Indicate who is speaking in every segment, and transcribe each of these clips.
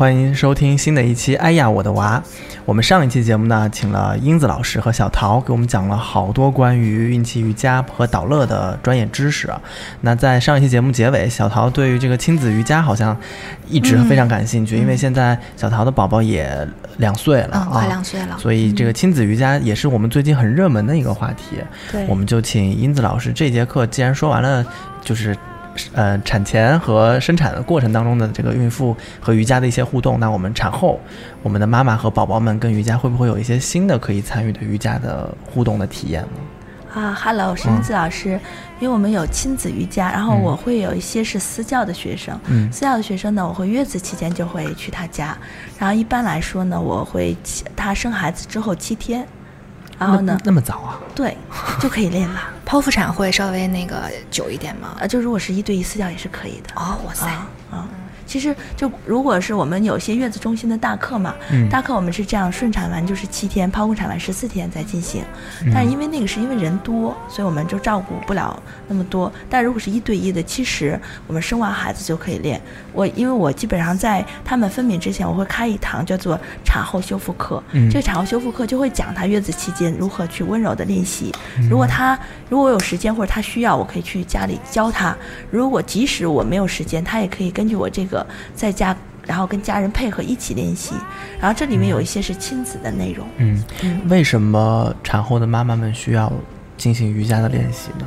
Speaker 1: 欢迎收听新的一期《哎呀我的娃》。我们上一期节目呢，请了英子老师和小桃给我们讲了好多关于孕期瑜伽和导乐的专业知识。那在上一期节目结尾，小桃对于这个亲子瑜伽好像一直非常感兴趣，因为现在小桃的宝宝也两岁了啊，
Speaker 2: 快两岁了，
Speaker 1: 所以这个亲子瑜伽也是我们最近很热门的一个话题。
Speaker 3: 对，
Speaker 1: 我们就请英子老师这节课既然说完了，就是。呃，产前和生产的过程当中的这个孕妇和瑜伽的一些互动，那我们产后，我们的妈妈和宝宝们跟瑜伽会不会有一些新的可以参与的瑜伽的互动的体验呢？
Speaker 2: 啊，Hello，是英子老师，因为我们有亲子瑜伽，然后我会有一些是私教的学生，
Speaker 1: 嗯，
Speaker 2: 私教的学生呢，我会月子期间就会去他家，然后一般来说呢，我会他生孩子之后七天。然后呢？
Speaker 1: 那么早啊？
Speaker 2: 对，就可以练了。
Speaker 4: 剖腹产会稍微那个久一点吗？
Speaker 2: 啊，就如果是一对一私教也是可以的。
Speaker 4: 哦，哇塞，
Speaker 2: 啊。其实就如果是我们有些月子中心的大课嘛，大课我们是这样，顺产完就是七天，剖宫产完十四天再进行。但是因为那个是因为人多，所以我们就照顾不了那么多。但如果是一对一的，其实我们生完孩子就可以练。我因为我基本上在他们分娩之前，我会开一堂叫做产后修复课。这个产后修复课就会讲他月子期间如何去温柔的练习。如果他如果有时间或者他需要，我可以去家里教他。如果即使我没有时间，他也可以根据我这个。在家，然后跟家人配合一起练习，然后这里面有一些是亲子的内容。
Speaker 1: 嗯，为什么产后的妈妈们需要进行瑜伽的练习呢？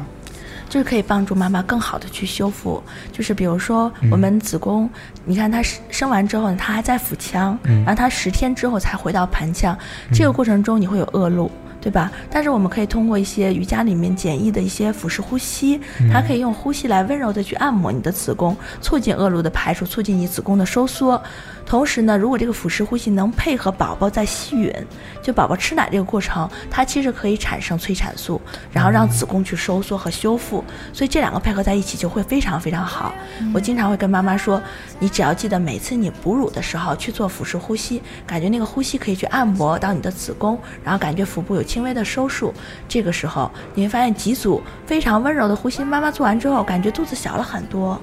Speaker 2: 就是可以帮助妈妈更好的去修复。就是比如说，我们子宫，你看她生生完之后呢，她还在腹腔，然后她十天之后才回到盆腔，这个过程中你会有恶露。对吧？但是我们可以通过一些瑜伽里面简易的一些腹式呼吸，它可以用呼吸来温柔的去按摩你的子宫，促进恶露的排出，促进你子宫的收缩。同时呢，如果这个腹式呼吸能配合宝宝在吸吮，就宝宝吃奶这个过程，它其实可以产生催产素，然后让子宫去收缩和修复。所以这两个配合在一起就会非常非常好。我经常会跟妈妈说，你只要记得每次你哺乳的时候去做腹式呼吸，感觉那个呼吸可以去按摩到你的子宫，然后感觉腹部有轻微的收束。这个时候你会发现几组非常温柔的呼吸，妈妈做完之后感觉肚子小了很多。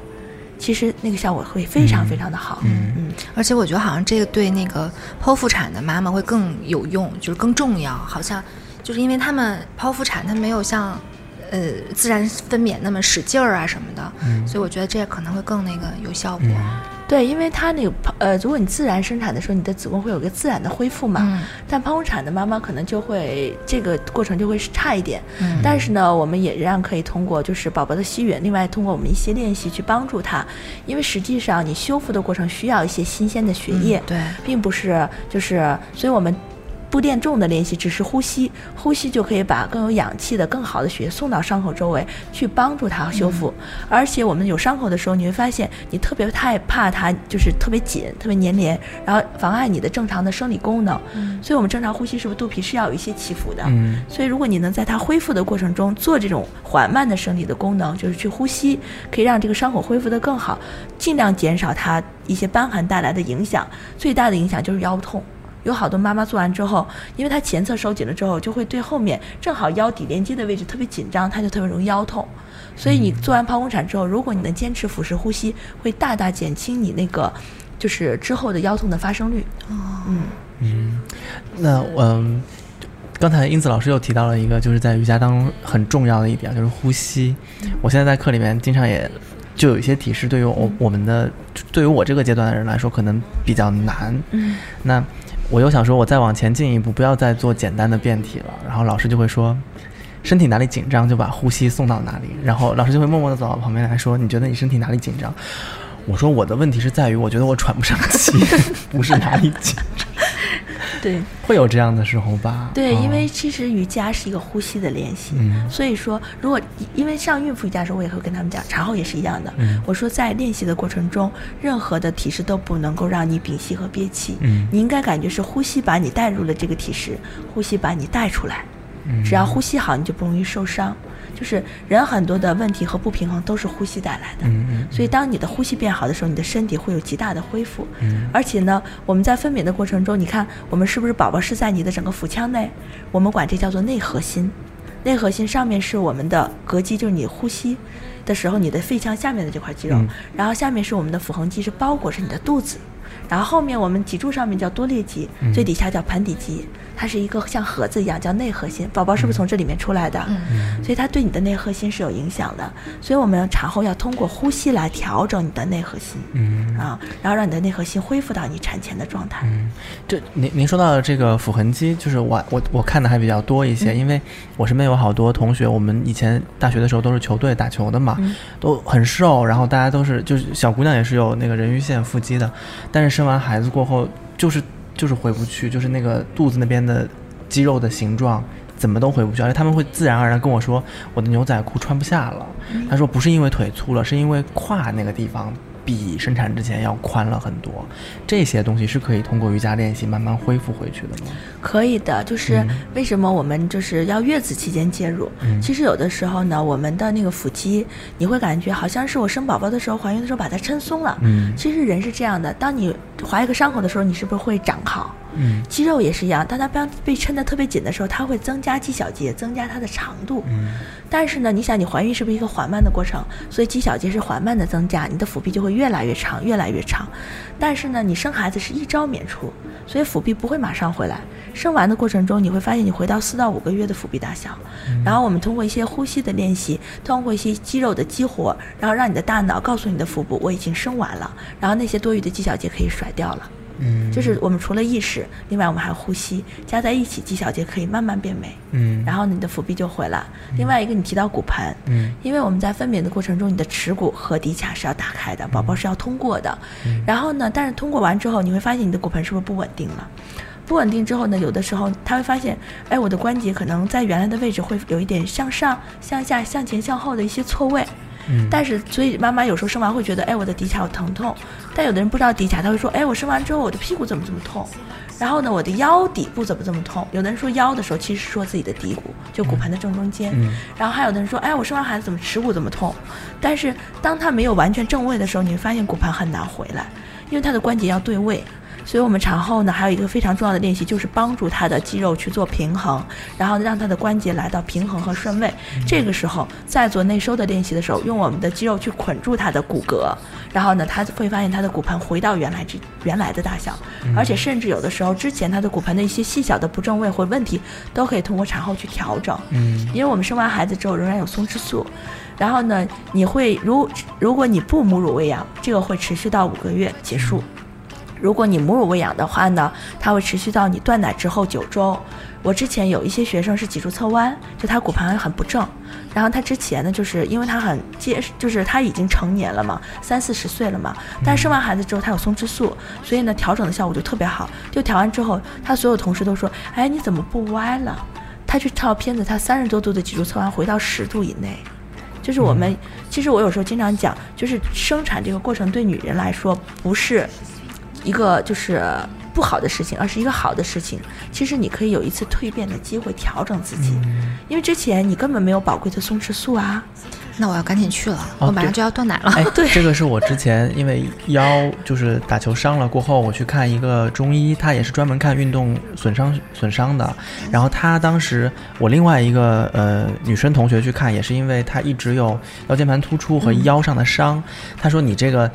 Speaker 2: 其实那个效果会非常非常的好，
Speaker 4: 嗯嗯，而且我觉得好像这个对那个剖腹产的妈妈会更有用，就是更重要。好像就是因为他们剖腹产，他没有像呃自然分娩那么使劲儿啊什么的，所以我觉得这可能会更那个有效果。
Speaker 2: 对，因为它那个呃，如果你自然生产的时候，你的子宫会有个自然的恢复嘛。嗯。但剖宫产的妈妈可能就会这个过程就会差一点。嗯。但是呢，我们也仍然可以通过就是宝宝的吸吮，另外通过我们一些练习去帮助他，因为实际上你修复的过程需要一些新鲜的血液。
Speaker 4: 对。
Speaker 2: 并不是就是，所以我们。不垫重的练习，只是呼吸，呼吸就可以把更有氧气的、更好的血送到伤口周围，去帮助它修复。而且我们有伤口的时候，你会发现你特别害怕它，就是特别紧、特别粘连，然后妨碍你的正常的生理功能。所以，我们正常呼吸是不是肚皮是要有一些起伏的？所以，如果你能在它恢复的过程中做这种缓慢的生理的功能，就是去呼吸，可以让这个伤口恢复得更好，尽量减少它一些瘢痕带来的影响。最大的影响就是腰痛。有好多妈妈做完之后，因为她前侧收紧了之后，就会对后面正好腰底连接的位置特别紧张，她就特别容易腰痛。所以你做完剖宫产之后，如果你能坚持腹式呼吸，会大大减轻你那个就是之后的腰痛的发生率。
Speaker 4: 哦，
Speaker 1: 嗯嗯，那嗯，刚才英子老师又提到了一个，就是在瑜伽当中很重要的一点，就是呼吸。我现在在课里面经常也就有一些提示，对于我我们的对于我这个阶段的人来说，可能比较难。
Speaker 2: 嗯，
Speaker 1: 那。我又想说，我再往前进一步，不要再做简单的变体了。然后老师就会说，身体哪里紧张就把呼吸送到哪里。然后老师就会默默地走到旁边来说，你觉得你身体哪里紧张？我说我的问题是在于，我觉得我喘不上气，不是哪里紧张。
Speaker 2: 对
Speaker 1: 会有这样的时候吧？
Speaker 2: 对，
Speaker 1: 哦
Speaker 2: 因为其实瑜伽是一个呼吸的练习，
Speaker 1: 嗯
Speaker 2: 所以说如果因为上孕妇瑜伽的时候，我也会跟他们讲，产后也是一样的。
Speaker 1: 嗯
Speaker 2: 我说在练习的过程中，任何的体式都不能够让你屏息和憋气，
Speaker 1: 嗯
Speaker 2: 你应该感觉是呼吸把你带入了这个体式，呼吸把你带出来。
Speaker 1: 嗯
Speaker 2: 只要呼吸好，你就不容易受伤。就是人很多的问题和不平衡都是呼吸带来的。所以当你的呼吸变好的时候，你的身体会有极大的恢复。
Speaker 1: 嗯
Speaker 2: 而且呢，我们在分娩的过程中，你看我们是不是宝宝是在你的整个腹腔内？我们管这叫做内核心。内核心上面是我们的膈肌，就是你呼吸的时候你的肺腔下面的这块肌肉，
Speaker 1: 嗯
Speaker 2: 然后下面是我们的腹横肌，是包裹着你的肚子。然后后面我们脊柱上面叫多裂肌，
Speaker 1: 嗯
Speaker 2: 最底下叫盆底肌，它是一个像盒子一样叫内核心。宝宝是不是从这里面出来的？
Speaker 4: 嗯
Speaker 2: 所以它对你的内核心是有影响的。所以我们产后要通过呼吸来调整你的内核心。
Speaker 1: 嗯
Speaker 2: 啊，然后让你的内核心恢复到你产前的状态。
Speaker 1: 嗯，这您您说到的这个腹横肌，就是我我我看的还比较多一
Speaker 2: 嗯
Speaker 1: 些，因为我身边有好多同学，我们以前大学的时候都是球队打球的嘛，
Speaker 2: 嗯
Speaker 1: 都很瘦，然后大家都是就是小姑娘也是有那个人鱼线腹肌的，但但是生完孩子过后就是就是回不去，就是那个肚子那边的肌肉的形状。怎么都回不去，而且他们会自然而然跟我说，我的牛仔裤穿不下了。他说不是因为腿粗了，是因为胯那个地方比生产之前要宽了很多。这些东西是可以通过瑜伽练习慢慢恢复回去的吗？
Speaker 2: 可以的，就是
Speaker 1: 嗯
Speaker 2: 为什么我们就是要月子期间介入？
Speaker 1: 嗯
Speaker 2: 其实有的时候呢，我们的那个腹肌，你会感觉好像是我生宝宝的时候、怀孕的时候把它撑松了。
Speaker 1: 嗯
Speaker 2: 其实人是这样的，当你划一个伤口的时候，你是不是会长好？
Speaker 1: 嗯
Speaker 2: 肌肉也是一样，当它被被抻得特别紧的时候，它会增加肌小节，增加它的长度。
Speaker 1: 嗯
Speaker 2: 但是呢，你想你怀孕是不是一个缓慢的过程？所以肌小节是缓慢的增加，你的腹壁就会越来越长，越来越长。但是呢，你生孩子是一朝免除，所以腹壁不会马上回来。生完的过程中，你会发现你回到四到五个月的腹壁大小。然后我们通过一些呼吸的练习，通过一些肌肉的激活，然后让你的大脑告诉你的腹部我已经生完了，然后那些多余的肌小节可以甩掉了。
Speaker 1: 嗯，
Speaker 2: 就是我们除了意识，另外我们还有呼吸，加在一起，几小节可以慢慢变美。
Speaker 1: 嗯，
Speaker 2: 然后你的腹壁就回来。另外一个，你提到骨盆，
Speaker 1: 嗯
Speaker 2: 因为我们在分娩的过程中，你的耻骨和骶髂是要打开的，宝宝是要通过的。
Speaker 1: 嗯
Speaker 2: 然后呢，但是通过完之后，你会发现你的骨盆是不是不稳定了？不稳定之后呢，有的时候他会发现，哎，我的关节可能在原来的位置会有一点向上、向下、向前、向后的一些错位。
Speaker 1: 嗯
Speaker 2: 但是，所以妈妈有时候生完会觉得，哎，我的骶髂有疼痛。但有的人不知道骶髂，他会说，哎，我生完之后我的屁股怎么这么痛？然后呢，我的腰底部怎么这么痛？有的人说腰的时候，其实是说自己的骶骨，就骨盆的正中间。
Speaker 1: 嗯
Speaker 2: 然后还有的人说，哎，我生完孩子怎么耻骨怎么痛？但是当他没有完全正位的时候，你会发现骨盆很难回来，因为他的关节要对位。所以我们产后呢，还有一个非常重要的练习，就是帮助他的肌肉去做平衡，然后让他的关节来到平衡和顺位。这个时候，在做内收的练习的时候，用我们的肌肉去捆住他的骨骼，然后呢，他会发现他的骨盆回到原来之原来的大小，而且甚至有的时候之前他的骨盆的一些细小的不正位或问题，都可以通过产后去调整。
Speaker 1: 嗯
Speaker 2: 因为我们生完孩子之后仍然有松弛素，然后呢，你会如如果你不母乳喂养，这个会持续到五个月结束。如果你母乳喂养的话呢，它会持续到你断奶之后九周。我之前有一些学生是脊柱侧弯，就他骨盆很不正，然后他之前呢，就是因为他很结实，就是他已经成年了嘛，三四十岁了嘛，但生完孩子之后他有松弛素，所以呢调整的效果就特别好。就调完之后，他所有同事都说，哎，你怎么不歪了？他去照片子，他三十多度的脊柱侧弯回到十度以内。就是我们，其实我有时候经常讲，就是生产这个过程对女人来说不是一个就是不好的事情，而是一个好的事情。其实你可以有一次蜕变的机会，调整自己，因为之前你根本没有宝贵的松弛素啊。
Speaker 4: 那我要赶紧去了，
Speaker 1: 哦
Speaker 4: 我马上就要断奶了。
Speaker 1: 哎，这个是我之前因为腰就是打球伤了过后，我去看一个中医，他也是专门看运动损伤损伤的。然后他当时我另外一个呃女生同学去看，也是因为她一直有腰间盘突出和腰上的伤，他说你这个。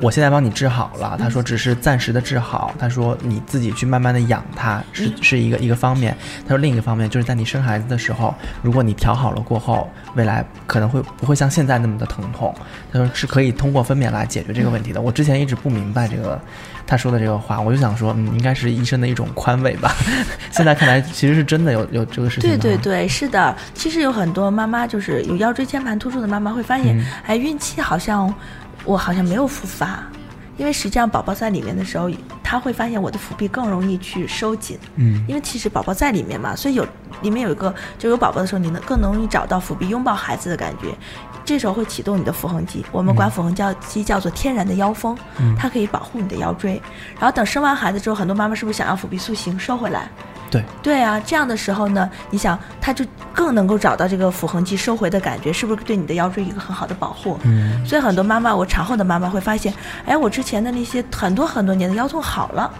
Speaker 1: 我现在帮你治好了，他说只是暂时的治好，他说你自己去慢慢的养它是是一个一个方面，他说另一个方面就是在你生孩子的时候，如果你调好了过后，未来可能会不会像现在那么的疼痛，他说是可以通过分娩来解决这个问题的。我之前一直不明白这个他说的这个话，我就想说，嗯，应该是医生的一种宽慰吧。现在看来其实是真的有有这个事情
Speaker 2: 对对对，是的。其实有很多妈妈就是有腰椎间盘突出的妈妈会发现，
Speaker 1: 嗯
Speaker 2: 哎，孕期好像我好像没有复发。因为实际上宝宝在里面的时候，他会发现我的腹壁更容易去收紧，
Speaker 1: 嗯
Speaker 2: 因为其实宝宝在里面嘛，所以有里面有一个就有宝宝的时候，你能更容易找到腹壁拥抱孩子的感觉。这时候会启动你的腹横肌，我们管腹横叫肌叫做天然的腰封，它可以保护你的腰椎。然后等生完孩子之后，很多妈妈是不是想要腹壁塑形收回来？
Speaker 1: 对，
Speaker 2: 对啊，这样的时候呢，你想，他就更能够找到这个腹横肌收回的感觉，是不是对你的腰椎一个很好的保护？
Speaker 1: 嗯。
Speaker 2: 所以很多妈妈，我产后的妈妈会发现，哎，我之前的那些很多很多年的腰痛好了，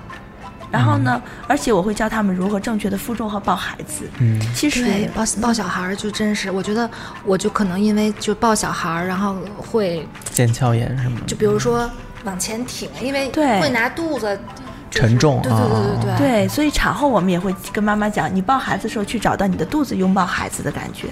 Speaker 2: 然后呢，而且我会教他们如何正确的负重和抱孩子。
Speaker 1: 嗯。
Speaker 2: 其实
Speaker 4: 对，抱抱小孩儿就真是，我觉得我就可能因为就抱小孩儿，然后会
Speaker 1: 腱鞘炎什么的，
Speaker 4: 就比如说往前挺，因为
Speaker 2: 对。
Speaker 4: 会拿肚子就是
Speaker 1: 沉重
Speaker 4: 对对对对对
Speaker 2: 对，所以产后我们也会跟妈妈讲，你抱孩子的时候去找到你的肚子拥抱孩子的感觉。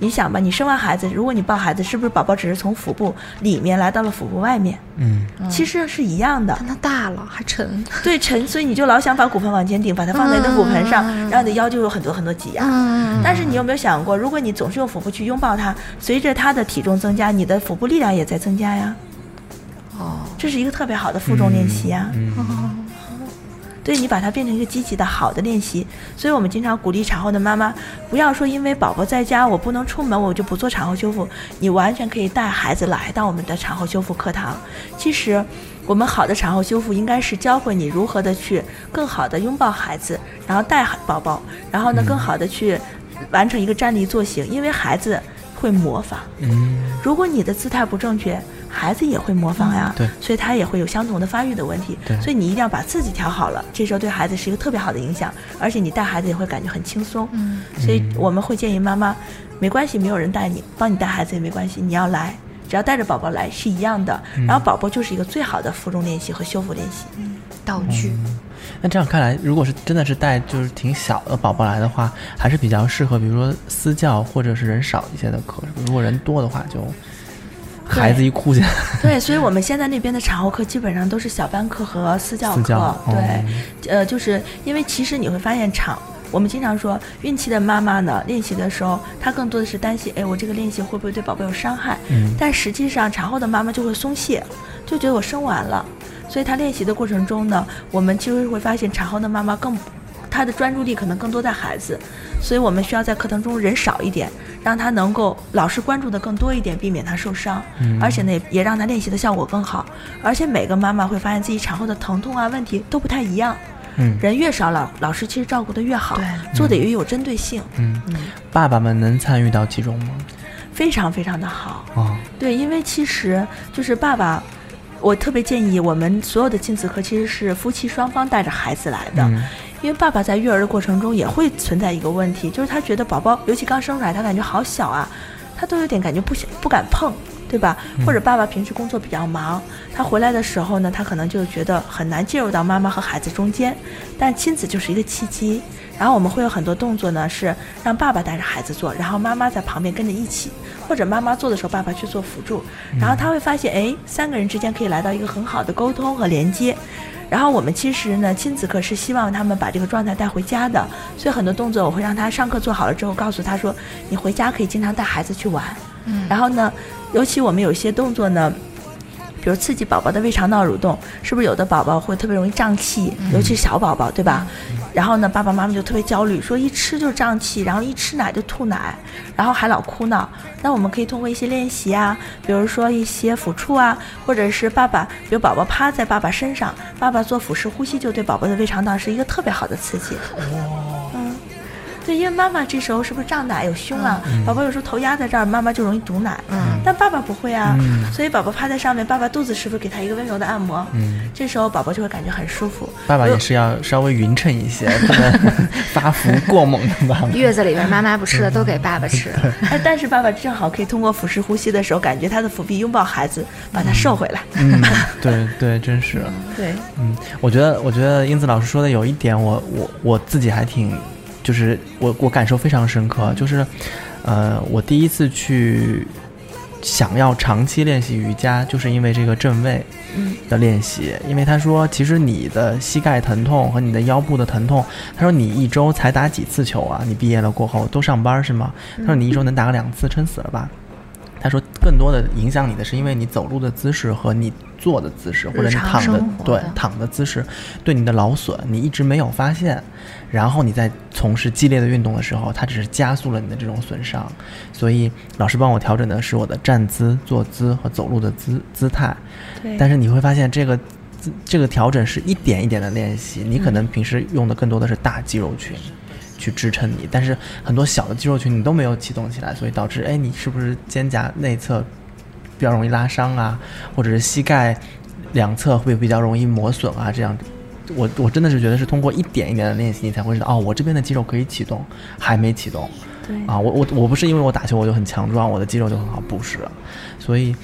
Speaker 2: 你想吧，你生完孩子，如果你抱孩子，是不是宝宝只是从腹部里面来到了腹部外面？
Speaker 1: 嗯
Speaker 2: 其实是一样的。
Speaker 4: 但它大了还沉，
Speaker 2: 对沉，所以你就老想把骨盆往前顶，把它放在你的骨盆上，
Speaker 4: 嗯
Speaker 2: 然后你的腰就有很多很多挤压。
Speaker 4: 嗯
Speaker 2: 但是你有没有想过，如果你总是用腹部去拥抱它，随着它的体重增加，你的腹部力量也在增加呀。
Speaker 4: 哦，
Speaker 2: 这是一个特别好的负重练习呀。
Speaker 1: 嗯
Speaker 2: 对你把它变成一个积极的好的练习，所以我们经常鼓励产后的妈妈，不要说因为宝宝在家我不能出门，我就不做产后修复，你完全可以带孩子来到我们的产后修复课堂。其实，我们好的产后修复应该是教会你如何的去更好的拥抱孩子，然后带宝宝，然后呢更好的去完成一个站立坐行，因为孩子会模仿。
Speaker 1: 嗯
Speaker 2: 如果你的姿态不正确，孩子也会模仿呀，
Speaker 1: 对。
Speaker 2: 所以他也会有相同的发育的问题，
Speaker 1: 对。
Speaker 2: 所以你一定要把自己调好了，这时候对孩子是一个特别好的影响，而且你带孩子也会感觉很轻松，
Speaker 4: 嗯，
Speaker 2: 所以我们会建议妈妈，没关系，没有人带你，帮你带孩子也没关系，你要来，只要带着宝宝来是一样的，然后宝宝就是一个最好的负重练习和修复练习，
Speaker 4: 道具。
Speaker 1: 那这样看来，如果是真的是带就是挺小的宝宝来的话，还是比较适合，比如说私教或者是人少一些的课。如果人多的话，就孩子一哭起来，
Speaker 2: 对，所以我们现在那边的产后课基本上都是小班课和私教课，
Speaker 1: 私教
Speaker 2: 对，呃，就是因为其实你会发现产。我们经常说，孕期的妈妈呢，练习的时候，她更多的是担心，哎，我这个练习会不会对宝宝有伤害？
Speaker 1: 嗯。
Speaker 2: 但实际上，产后的妈妈就会松懈，就觉得我生完了，所以她练习的过程中呢，我们其实会发现，产后的妈妈更，她的专注力可能更多在孩子，所以我们需要在课堂中人少一点，让他能够老师关注的更多一点，避免他受伤，
Speaker 1: 嗯。
Speaker 2: 而且呢，也也让他练习的效果更好。而且每个妈妈会发现自己产后的疼痛啊问题都不太一样，
Speaker 1: 嗯。
Speaker 2: 人越少，老老师其实照顾的越好
Speaker 4: 对，
Speaker 2: 做的也有针对性，
Speaker 1: 嗯。嗯，爸爸们能参与到其中吗？
Speaker 2: 非常非常的好。
Speaker 1: 啊，
Speaker 2: 对，因为其实就是爸爸，我特别建议我们所有的亲子课其实是夫妻双方带着孩子来的，
Speaker 1: 嗯
Speaker 2: 因为爸爸在育儿的过程中也会存在一个问题，就是他觉得宝宝尤其刚生出来，他感觉好小啊，他都有点感觉不想不敢碰。对吧？或者爸爸平时工作比较忙，他回来的时候呢，他可能就觉得很难介入到妈妈和孩子中间。但亲子就是一个契机，然后我们会有很多动作呢，是让爸爸带着孩子做，然后妈妈在旁边跟着一起，或者妈妈做的时候，爸爸去做辅助，然后他会发现，哎，三个人之间可以来到一个很好的沟通和连接。然后我们其实呢，亲子课是希望他们把这个状态带回家的，所以很多动作我会让他上课做好了之后，告诉他说，你回家可以经常带孩子去玩。
Speaker 4: 嗯
Speaker 2: 然后呢，尤其我们有些动作呢。比如刺激宝宝的胃肠道蠕动，是不是有的宝宝会特别容易胀气，尤其是小宝宝，对吧？然后呢，爸爸妈妈就特别焦虑，说一吃就胀气，然后一吃奶就吐奶，然后还老哭闹。那我们可以通过一些练习啊，比如说一些抚触啊，或者是爸爸，比如宝宝趴在爸爸身上，爸爸做腹式呼吸，就对宝宝的胃肠道是一个特别好的刺激。嗯，对，因为妈妈这时候是不是胀奶有胸啊？宝宝有时候头压在这儿，妈妈就容易堵奶。
Speaker 4: 嗯
Speaker 2: 但爸爸不会啊，
Speaker 1: 嗯
Speaker 2: 所以宝宝趴在上面，爸爸肚子是不是给他一个温柔的按摩？
Speaker 1: 嗯，
Speaker 2: 这时候宝宝就会感觉很舒服。
Speaker 1: 爸爸也是要稍微匀称一些，不能发福过猛的爸爸。
Speaker 4: 月子里边妈妈不吃的都给爸爸吃，
Speaker 2: 哎，但是爸爸正好可以通过腹式呼吸的时候，感觉他的腹壁拥抱孩子，把他瘦回来。
Speaker 1: 嗯，对对，真是。
Speaker 2: 对，
Speaker 1: 嗯，我觉得，我觉得英子老师说的有一点我，我我自己还挺，就是我我感受非常深刻，就是，呃，我第一次去想要长期练习瑜伽，就是因为这个正位
Speaker 2: 嗯
Speaker 1: 的练习，因为他说，其实你的膝盖疼痛和你的腰部的疼痛，他说你一周才打几次球啊？你毕业了过后都上班是吗？他说你一周能打个两次，撑死了吧？他说更多的影响你的是因为你走路的姿势和你坐的姿势，或者你躺的对躺的姿势对你的劳损，你一直没有发现，然后你在从事激烈的运动的时候，它只是加速了你的这种损伤。所以老师帮我调整的是我的站姿、坐姿和走路的姿姿态。
Speaker 2: 对
Speaker 1: 但是你会发现这个姿这个调整是一点一点的练习，你可能平时用的更多的是大肌肉群。去支撑你，但是很多小的肌肉群你都没有启动起来，所以导致哎，你是不是肩胛内侧比较容易拉伤啊，或者是膝盖两侧会比较容易磨损啊？这样，我我真的是觉得是通过一点一点的练习，你才会知道哦，我这边的肌肉可以启动，还没启动。
Speaker 2: 对
Speaker 1: 啊，我我我不是因为我打球我就很强壮，我的肌肉就很好，不是，所以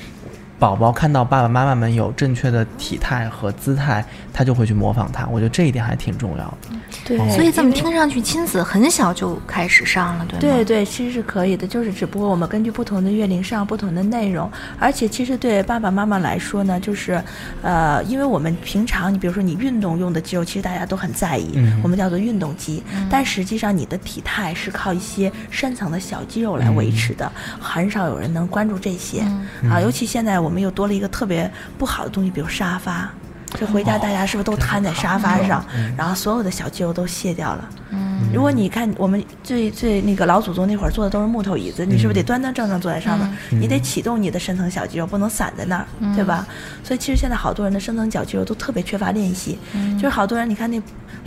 Speaker 1: 宝宝看到爸爸妈妈们有正确的体态和姿态，他就会去模仿他，我觉得这一点还挺重要的。
Speaker 2: 对，
Speaker 4: 所以这么听上去，亲子很小就开始上了，对吗？
Speaker 2: 对对，其实是可以的，就是只不过我们根据不同的月龄上不同的内容，而且其实对爸爸妈妈来说呢，就是，呃，因为我们平常你比如说你运动用的肌肉，其实大家都很在意，
Speaker 1: 嗯
Speaker 2: 我们叫做运动肌，但实际上你的体态是靠一些深层的小肌肉来维持的，很少有人能关注这些、啊，尤其现在我们又多了一个特别不好的东西，比如沙发。就回家，大家是不是都瘫在沙发上，然后所有的小肌肉都卸掉了？
Speaker 4: 嗯，
Speaker 2: 如果你看我们最最那个老祖宗那会儿坐的都是木头椅子，你是不是得端端正正坐在上面？你得启动你的深层小肌肉，不能散在那儿，对吧？所以其实现在好多人的深层小肌肉都特别缺乏练习，就是好多人你看那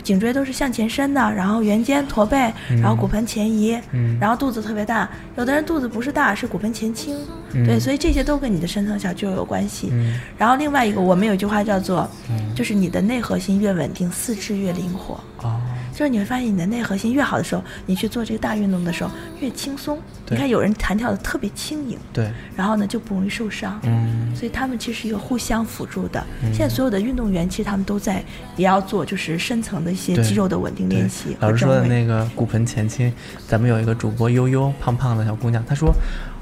Speaker 2: 颈椎都是向前伸的，然后圆肩驼背，然后骨盆前移，然后肚子特别大，有的人肚子不是大，是骨盆前倾，对，所以这些都跟你的深层小肌肉有关系。然后另外一个，我们有一句话叫做，就是你的内核心越稳定，四肢越灵活。
Speaker 1: 哦，
Speaker 2: 就是你会发现你的内核心越好的时候，你去做这个大运动的时候越轻松。
Speaker 1: 对
Speaker 2: 你看有人弹跳的特别轻盈，
Speaker 1: 对，
Speaker 2: 然后呢就不容易受伤。
Speaker 1: 嗯，
Speaker 2: 所以他们其实是一个互相辅助的。现在所有的运动员其实他们都在也要做就是深层的一些肌肉的稳定练习
Speaker 1: 老师说的。那个骨盆前倾，咱们有一个主播悠悠，胖胖的小姑娘，她说。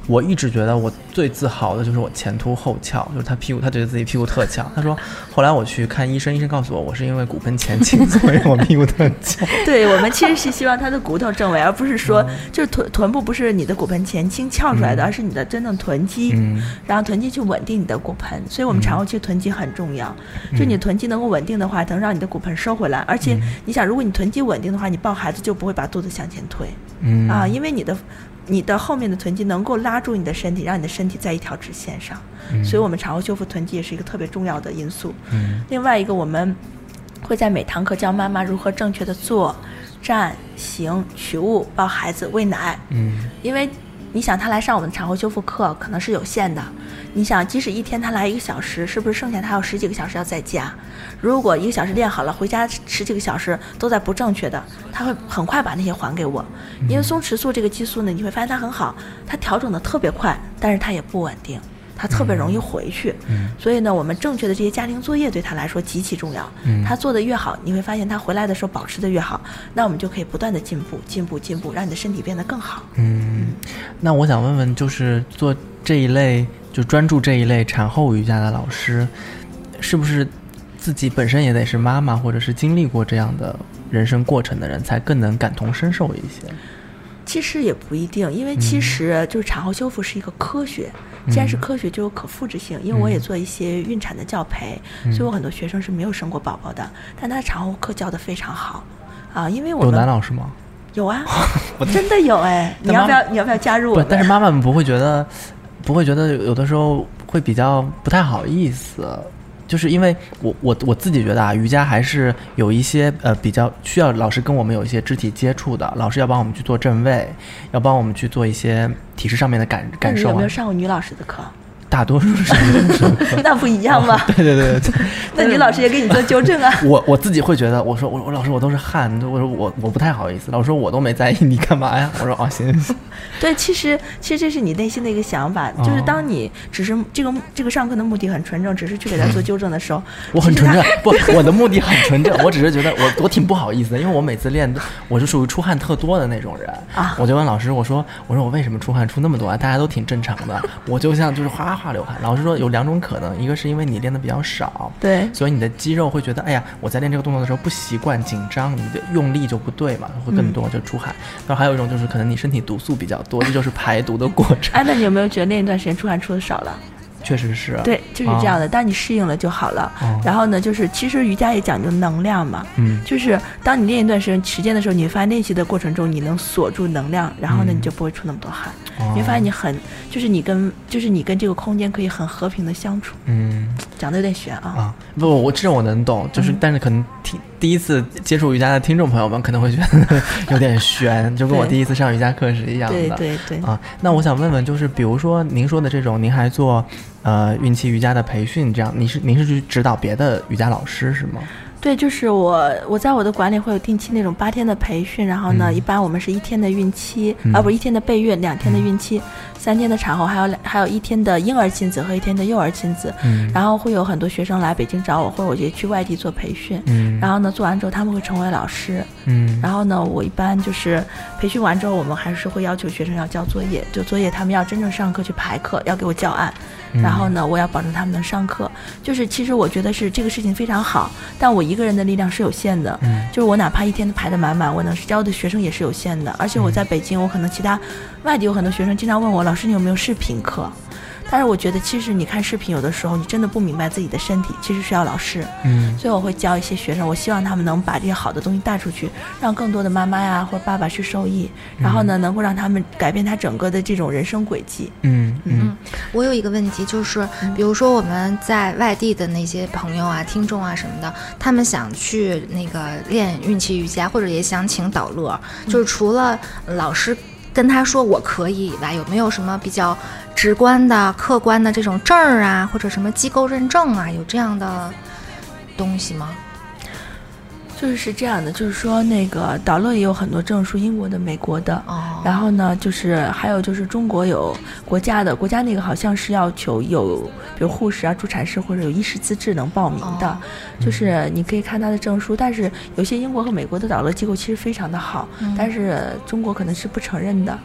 Speaker 1: 我一直觉得我最自豪的就是我前凸后翘，就是他屁股，他觉得自己屁股特翘。他说，后来我去看医生，医生告诉我，我是因为骨盆前倾，所以我屁股特翘。
Speaker 2: 对我们其实是希望他的骨头正位，而不是说就是臀臀部不是你的骨盆前倾翘出来的，而是你的真正臀肌，
Speaker 1: 嗯
Speaker 2: 然后臀肌去稳定你的骨盆。所以我们产后期臀肌很重要，就你臀肌能够稳定的话，能让你的骨盆收回来。而且你想，如果你臀肌稳定的话，你抱孩子就不会把肚子向前推。
Speaker 1: 嗯
Speaker 2: 啊，因为你的你的后面的臀肌能够拉住你的身体，让你的身体在一条直线上，所以我们产后修复臀肌也是一个特别重要的因素。
Speaker 1: 嗯。
Speaker 2: 另外一个，我们会在每堂课教妈妈如何正确的坐、站、行、取物、抱孩子、喂奶，
Speaker 1: 嗯。
Speaker 2: 因为你想他来上我们的产后修复课可能是有限的，你想即使一天他来一个小时，是不是剩下他还有十几个小时要在家？如果一个小时练好了，回家十几个小时都在不正确的，他会很快把那些还给我。因为松弛素这个激素呢，你会发现它很好，它调整的特别快，但是它也不稳定。它特别容易回去，所以呢，我们正确的这些家庭作业对他来说极其重要。他做的越好，你会发现他回来的时候保持的越好，那我们就可以不断的进步、进步、进步，让你的身体变得更好。
Speaker 1: 嗯，那我想问问，就是做这一类就专注这一类产后瑜伽的老师，是不是自己本身也得是妈妈，或者是经历过这样的人生过程的人，才更能感同身受一些？
Speaker 2: 其实也不一定，因为其实就是产后修复是一个科学，既然是科学，就有可复制性。因为我也做一些孕产的教培，所以我很多学生是没有生过宝宝的，但他产后课教的非常好啊。因为我
Speaker 1: 有男老师吗？
Speaker 2: 有啊，真的有哎，你要不要你要不要加入我
Speaker 1: 不？，但是妈妈们不会觉得，不会觉得有的时候会比较不太好意思，就是因为我我我自己觉得啊，瑜伽还是有一些呃比较需要老师跟我们有一些肢体接触的，老师要帮我们去做正位，要帮我们去做一些体式上面的感感受啊，
Speaker 2: 没有上过女老师的课？
Speaker 1: 大多数是
Speaker 2: 那不一样吗？
Speaker 1: 对对对对。
Speaker 2: 那你老师也给你做纠正啊。
Speaker 1: 我我自己会觉得，我说我我老师我都是汗，我说我我不太好意思，老师说我都没在意，你干嘛呀？我说哦行行行，
Speaker 2: 对，其实其实这是你内心的一个想法，就是
Speaker 1: 哦
Speaker 2: 当你只是这个这个上课的目的很纯正，只是去给他做纠正的时候，
Speaker 1: 我很纯正，不，我的目的很纯正，我只是觉得我我挺不好意思的，因为我每次练我是属于出汗特多的那种人
Speaker 2: 啊
Speaker 1: 我就问老师，我说我说我为什么出汗出那么多啊？大家都挺正常的，我就像就是哗哗怕流汗。老师说有两种可能，一个是因为你练的比较少，
Speaker 2: 对
Speaker 1: 所以你的肌肉会觉得，哎呀，我在练这个动作的时候不习惯、紧张，你的用力就不对嘛，会更多就出汗。然后还有一种就是可能你身体毒素比较多，这就是排毒的过程。
Speaker 2: 哎，那你有没有觉得那一段时间出汗出的少了？
Speaker 1: 确实是，
Speaker 2: 对，就是这样的。当你适应了就好了。
Speaker 1: 哦
Speaker 2: 然后呢，就是其实瑜伽也讲究能量嘛，
Speaker 1: 嗯
Speaker 2: 就是当你练一段时间时间的时候，你会发现练习的过程中你能锁住能量，然后呢
Speaker 1: 嗯
Speaker 2: 你就不会出那么多汗。
Speaker 1: 哦
Speaker 2: 你会发现你很，就是你跟就是你跟这个空间可以很和平的相处。
Speaker 1: 嗯
Speaker 2: 讲的有点悬啊。
Speaker 1: 啊，不，我这我能懂，就是、
Speaker 2: 嗯
Speaker 1: 但是可能听第一次接触瑜伽的听众朋友们可能会觉得 有点悬，就跟我第一次上瑜伽课是一样的。
Speaker 2: 对对对。
Speaker 1: 啊，那我想问问，就是比如说您说的这种，您还做呃孕期瑜伽的培训，这样，你是您是去指导别的瑜伽老师是吗？
Speaker 2: 对，就是我，我在我的馆里会有定期那种八天的培训，然后呢，
Speaker 1: 嗯。
Speaker 2: 一般我们是一天的孕期，
Speaker 1: 嗯。
Speaker 2: 啊，不是一天的备孕，两天的孕期，三天的产后，还有两还有一天的婴儿亲子和一天的幼儿亲子，
Speaker 1: 嗯
Speaker 2: 然后会有很多学生来北京找我，或者我就去外地做培训，
Speaker 1: 嗯，
Speaker 2: 然后呢，做完之后他们会成为老师，
Speaker 1: 嗯，
Speaker 2: 然后呢，我一般就是培训完之后，我们还是会要求学生要交作业，就作业他们要真正上课去排课，要给我教案，
Speaker 1: 嗯
Speaker 2: 然后呢，我要保证他们能上课。就是其实我觉得是这个事情非常好，但我一个人的力量是有限的。
Speaker 1: 嗯
Speaker 2: 就是我哪怕一天都排得满满，我能教的学生也是有限的。而且我
Speaker 1: 嗯
Speaker 2: 在北京，我可能其他外地有很多学生经常问我，老师你有没有视频课？但是我觉得其实你看视频，有的时候你真的不明白自己的身体，其实需要老师。
Speaker 1: 嗯
Speaker 2: 所以我会教一些学生，我希望他们能把这些好的东西带出去，让更多的妈妈呀或者爸爸去受益，然后呢，能够让他们改变他整个的这种人生轨迹。
Speaker 1: 嗯嗯
Speaker 4: 嗯，我有一个问题，就是比如说我们在外地的那些朋友啊、听众啊什么的，他们想去那个练孕期瑜伽，或者也想请导乐，就是除了老师跟他说我可以以外，有没有什么比较直观的、客观的这种证儿啊，或者什么机构认证啊，有这样的东西吗？
Speaker 2: 就是是这样的，就是说那个导乐也有很多证书，英国的、美国的。
Speaker 4: 哦，
Speaker 2: 然后呢，就是还有就是中国有国家的，国家那个好像是要求有，比如护士啊、助产士或者有医师资质能报名的，
Speaker 4: 哦
Speaker 2: 就是你可以看他的证书。但是有些英国和美国的导乐机构其实非常的好，
Speaker 4: 嗯
Speaker 2: 但是中国可能是不承认的。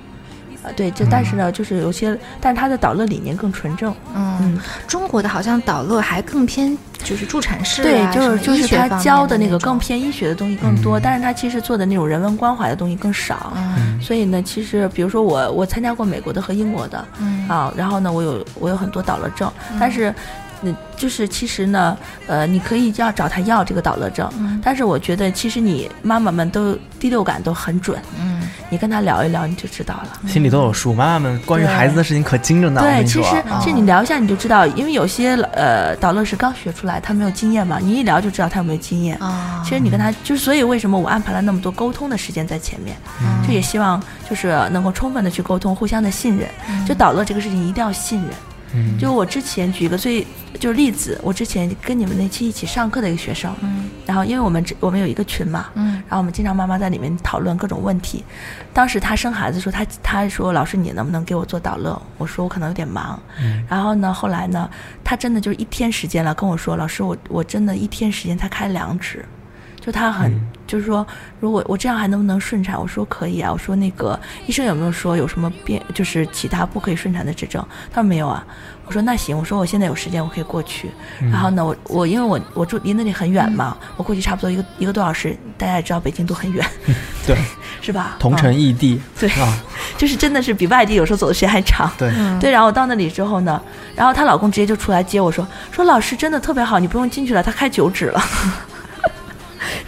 Speaker 2: 啊，对，这但是呢，就是有些，但是他的导乐理念更纯正。
Speaker 4: 嗯，
Speaker 2: 嗯，
Speaker 4: 中国的好像导乐还更偏就是助产士、啊，
Speaker 2: 对，就是就是他教的那个更偏医学的东西更多，
Speaker 1: 嗯。
Speaker 2: 但是他其实做的那种人文关怀的东西更少。
Speaker 4: 嗯。
Speaker 2: 所以呢，其实比如说我我参加过美国的和英国的，
Speaker 4: 嗯。
Speaker 2: 啊，然后呢，我有我有很多导乐证，但是，嗯，就是其实呢，呃，你可以要找他要这个导乐证，
Speaker 4: 嗯
Speaker 2: 但是我觉得其实你妈妈们都第六感都很准，
Speaker 4: 嗯
Speaker 2: 你跟他聊一聊你就知道了。
Speaker 1: 心里都有数。妈妈们关于孩子的事情可精着呢，我跟
Speaker 2: 对，其
Speaker 1: 你说
Speaker 2: 实
Speaker 1: 啊
Speaker 2: 其实你聊一下你就知道，因为有些呃导乐是刚学出来，他没有经验嘛，你一聊就知道他有没有经验。
Speaker 4: 啊，
Speaker 2: 其实你跟他就是，所以为什么我安排了那么多沟通的时间在前面，
Speaker 1: 嗯
Speaker 2: 就也希望就是能够充分的去沟通，互相的信任。就导乐这个事情一定要信任。
Speaker 1: 嗯
Speaker 2: 就我之前举一个最就是例子，我之前跟你们那期一起上课的一个学生，
Speaker 4: 嗯
Speaker 2: 然后因为我们这我们有一个群嘛，
Speaker 4: 嗯
Speaker 2: 然后我们经常妈妈在里面讨论各种问题。当时她生孩子的时候，她她说老师你能不能给我做导乐？我说我可能有点忙。
Speaker 1: 嗯
Speaker 2: 然后呢，后来呢，她真的就是一天时间了，跟我说老师我我真的一天时间才开两指。就他很、
Speaker 1: 嗯
Speaker 2: 就是说，如果我这样还能不能顺产？我说可以啊。我说那个医生有没有说有什么变，就是其他不可以顺产的指征？他说没有啊。我说那行，我说我现在有时间，我可以过去。
Speaker 1: 嗯
Speaker 2: 然后呢，我我因为我我住离那里很远嘛，我过去差不多一个一个多小时。大家也知道北京都很远，
Speaker 1: 对，
Speaker 2: 是吧？
Speaker 1: 同城
Speaker 2: 嗯
Speaker 1: 异地，
Speaker 2: 对
Speaker 1: 啊，
Speaker 2: 就是真的是比外地有时候走的时间还长。
Speaker 1: 对，
Speaker 4: 嗯
Speaker 2: 对，然后我到那里之后呢，然后她老公直接就出来接我说说老师真的特别好，你不用进去了，他开九指了。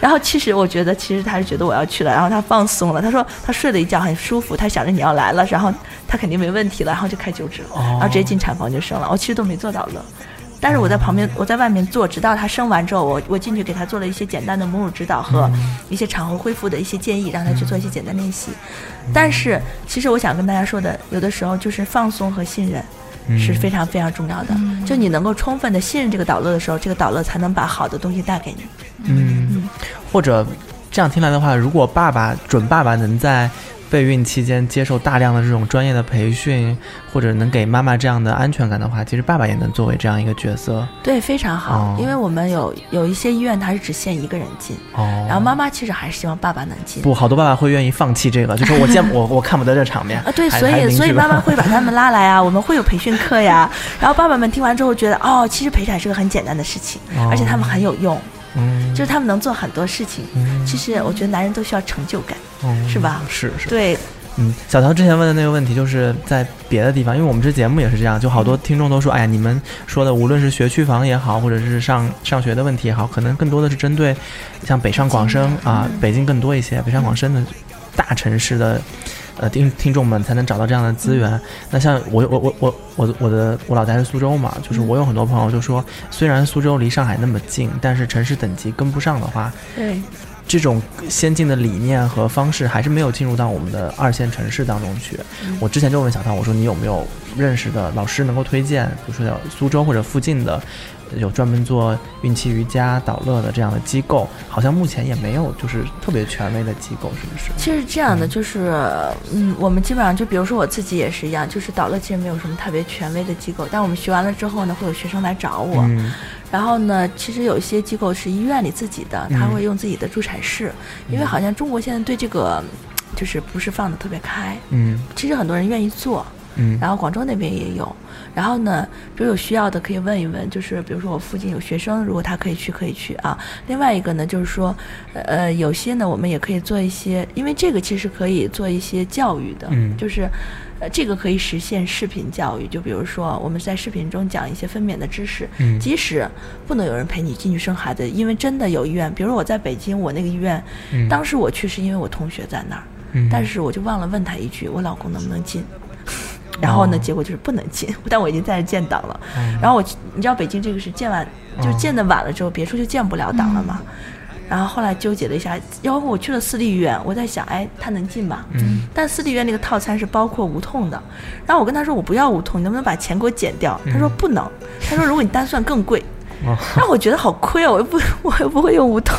Speaker 2: 然后其实我觉得，其实他是觉得我要去了，然后他放松了。他说他睡了一觉很舒服，他想着你要来了，然后他肯定没问题了，然后就开九指了，
Speaker 1: 哦
Speaker 2: 然后直接进产房就生了。我其实都没做到乐，但是我在旁边，我在外面做，直到他生完之后，我我进去给他做了一些简单的母乳指导和一些产后恢复的一些建议，让他去做一些简单练习。但是其实我想跟大家说的，有的时候就是放松和信任。是非常非常重要的，就你能够充分的信任这个导乐的时候，这个导乐才能把好的东西带给你。
Speaker 1: 嗯，或者这样听来的话，如果爸爸准爸爸能在备孕期间接受大量的这种专业的培训，或者能给妈妈这样的安全感的话，其实爸爸也能作为这样一个角色。
Speaker 2: 对，非常好，
Speaker 1: 哦
Speaker 2: 因为我们有有一些医院它是只限一个人进，
Speaker 1: 哦，
Speaker 2: 然后妈妈其实还是希望爸爸能进。
Speaker 1: 不，好多爸爸会愿意放弃这个，就说我见 我我看不得这场面
Speaker 2: 啊，对，所以所以妈妈会把他们拉来啊，我们会有培训课呀。然后爸爸们听完之后觉得，哦，其实陪产是个很简单的事情，而且他们很有用，
Speaker 1: 嗯。
Speaker 2: 就是他们能做很多事情。其实我觉得男人都需要成就感，
Speaker 1: 嗯
Speaker 2: 是吧？
Speaker 1: 是是，
Speaker 2: 对，
Speaker 1: 嗯，小陶之前问的那个问题，就是在别的地方，因为我们这节目也是这样，就好多听众都说，哎呀，你们说的无论是学区房也好，或者是上上学的问题也好，可能更多的是针对像北上广深啊，北京更多一些，北上广深的大城市的。呃，听听众们才能找到这样的资源。那像我我我我我我的我老家是苏州嘛，就是我有很多朋友就说，虽然苏州离上海那么近，但是城市等级跟不上的话，
Speaker 2: 对，
Speaker 1: 这种先进的理念和方式还是没有进入到我们的二线城市当中去。我之前就问小涛，我说你有没有认识的老师能够推荐，比如说有苏州或者附近的有专门做孕期瑜伽导乐的这样的机构？好像目前也没有，就是特别权威的机构，是不是？
Speaker 2: 其实这样的就是，嗯，我们基本上就比如说我自己也是一样，就是导乐其实没有什么特别权威的机构，但我们学完了之后呢，会有学生来找我，
Speaker 1: 嗯。
Speaker 2: 然后呢，其实有一些机构是医院里自己的，他
Speaker 1: 嗯。
Speaker 2: 会用自己的助产士，因为好像中国现在对这个就是不是放的特别开，
Speaker 1: 嗯。
Speaker 2: 其实很多人愿意做，
Speaker 1: 嗯
Speaker 2: 然后广州那边也有，然后呢，比如有需要的可以问一问，就是比如说我附近有学生，如果他可以去，可以去啊。另外一个呢，就是说，呃，有些呢，我们也可以做一些，因为这个其实可以做一些教育的，
Speaker 1: 嗯
Speaker 2: 就是。呃，这个可以实现视频教育，就比如说我们在视频中讲一些分娩的知识，
Speaker 1: 嗯
Speaker 2: 即使不能有人陪你进去生孩子，因为真的有医院，比如我在北京，我那个医院，
Speaker 1: 嗯
Speaker 2: 当时我去是因为我同学在那儿，
Speaker 1: 嗯
Speaker 2: 但是我就忘了问他一句，我老公能不能进？然后呢，
Speaker 1: 哦
Speaker 2: 结果就是不能进，但我已经在这建档了。然后我你知道北京这个是建完，就建的晚了之后，别处就建不了档了嘛。然后后来纠结了一下，然后我去了私立医院，我在想，哎，他能进吗？
Speaker 1: 嗯
Speaker 2: 但私立医院那个套餐是包括无痛的，然后我跟他说我不要无痛，你能不能把钱给我减掉？他说不能，他说如果你单算更贵。
Speaker 1: 哦
Speaker 2: 让我觉得好亏啊！我又不 我又不会用无痛，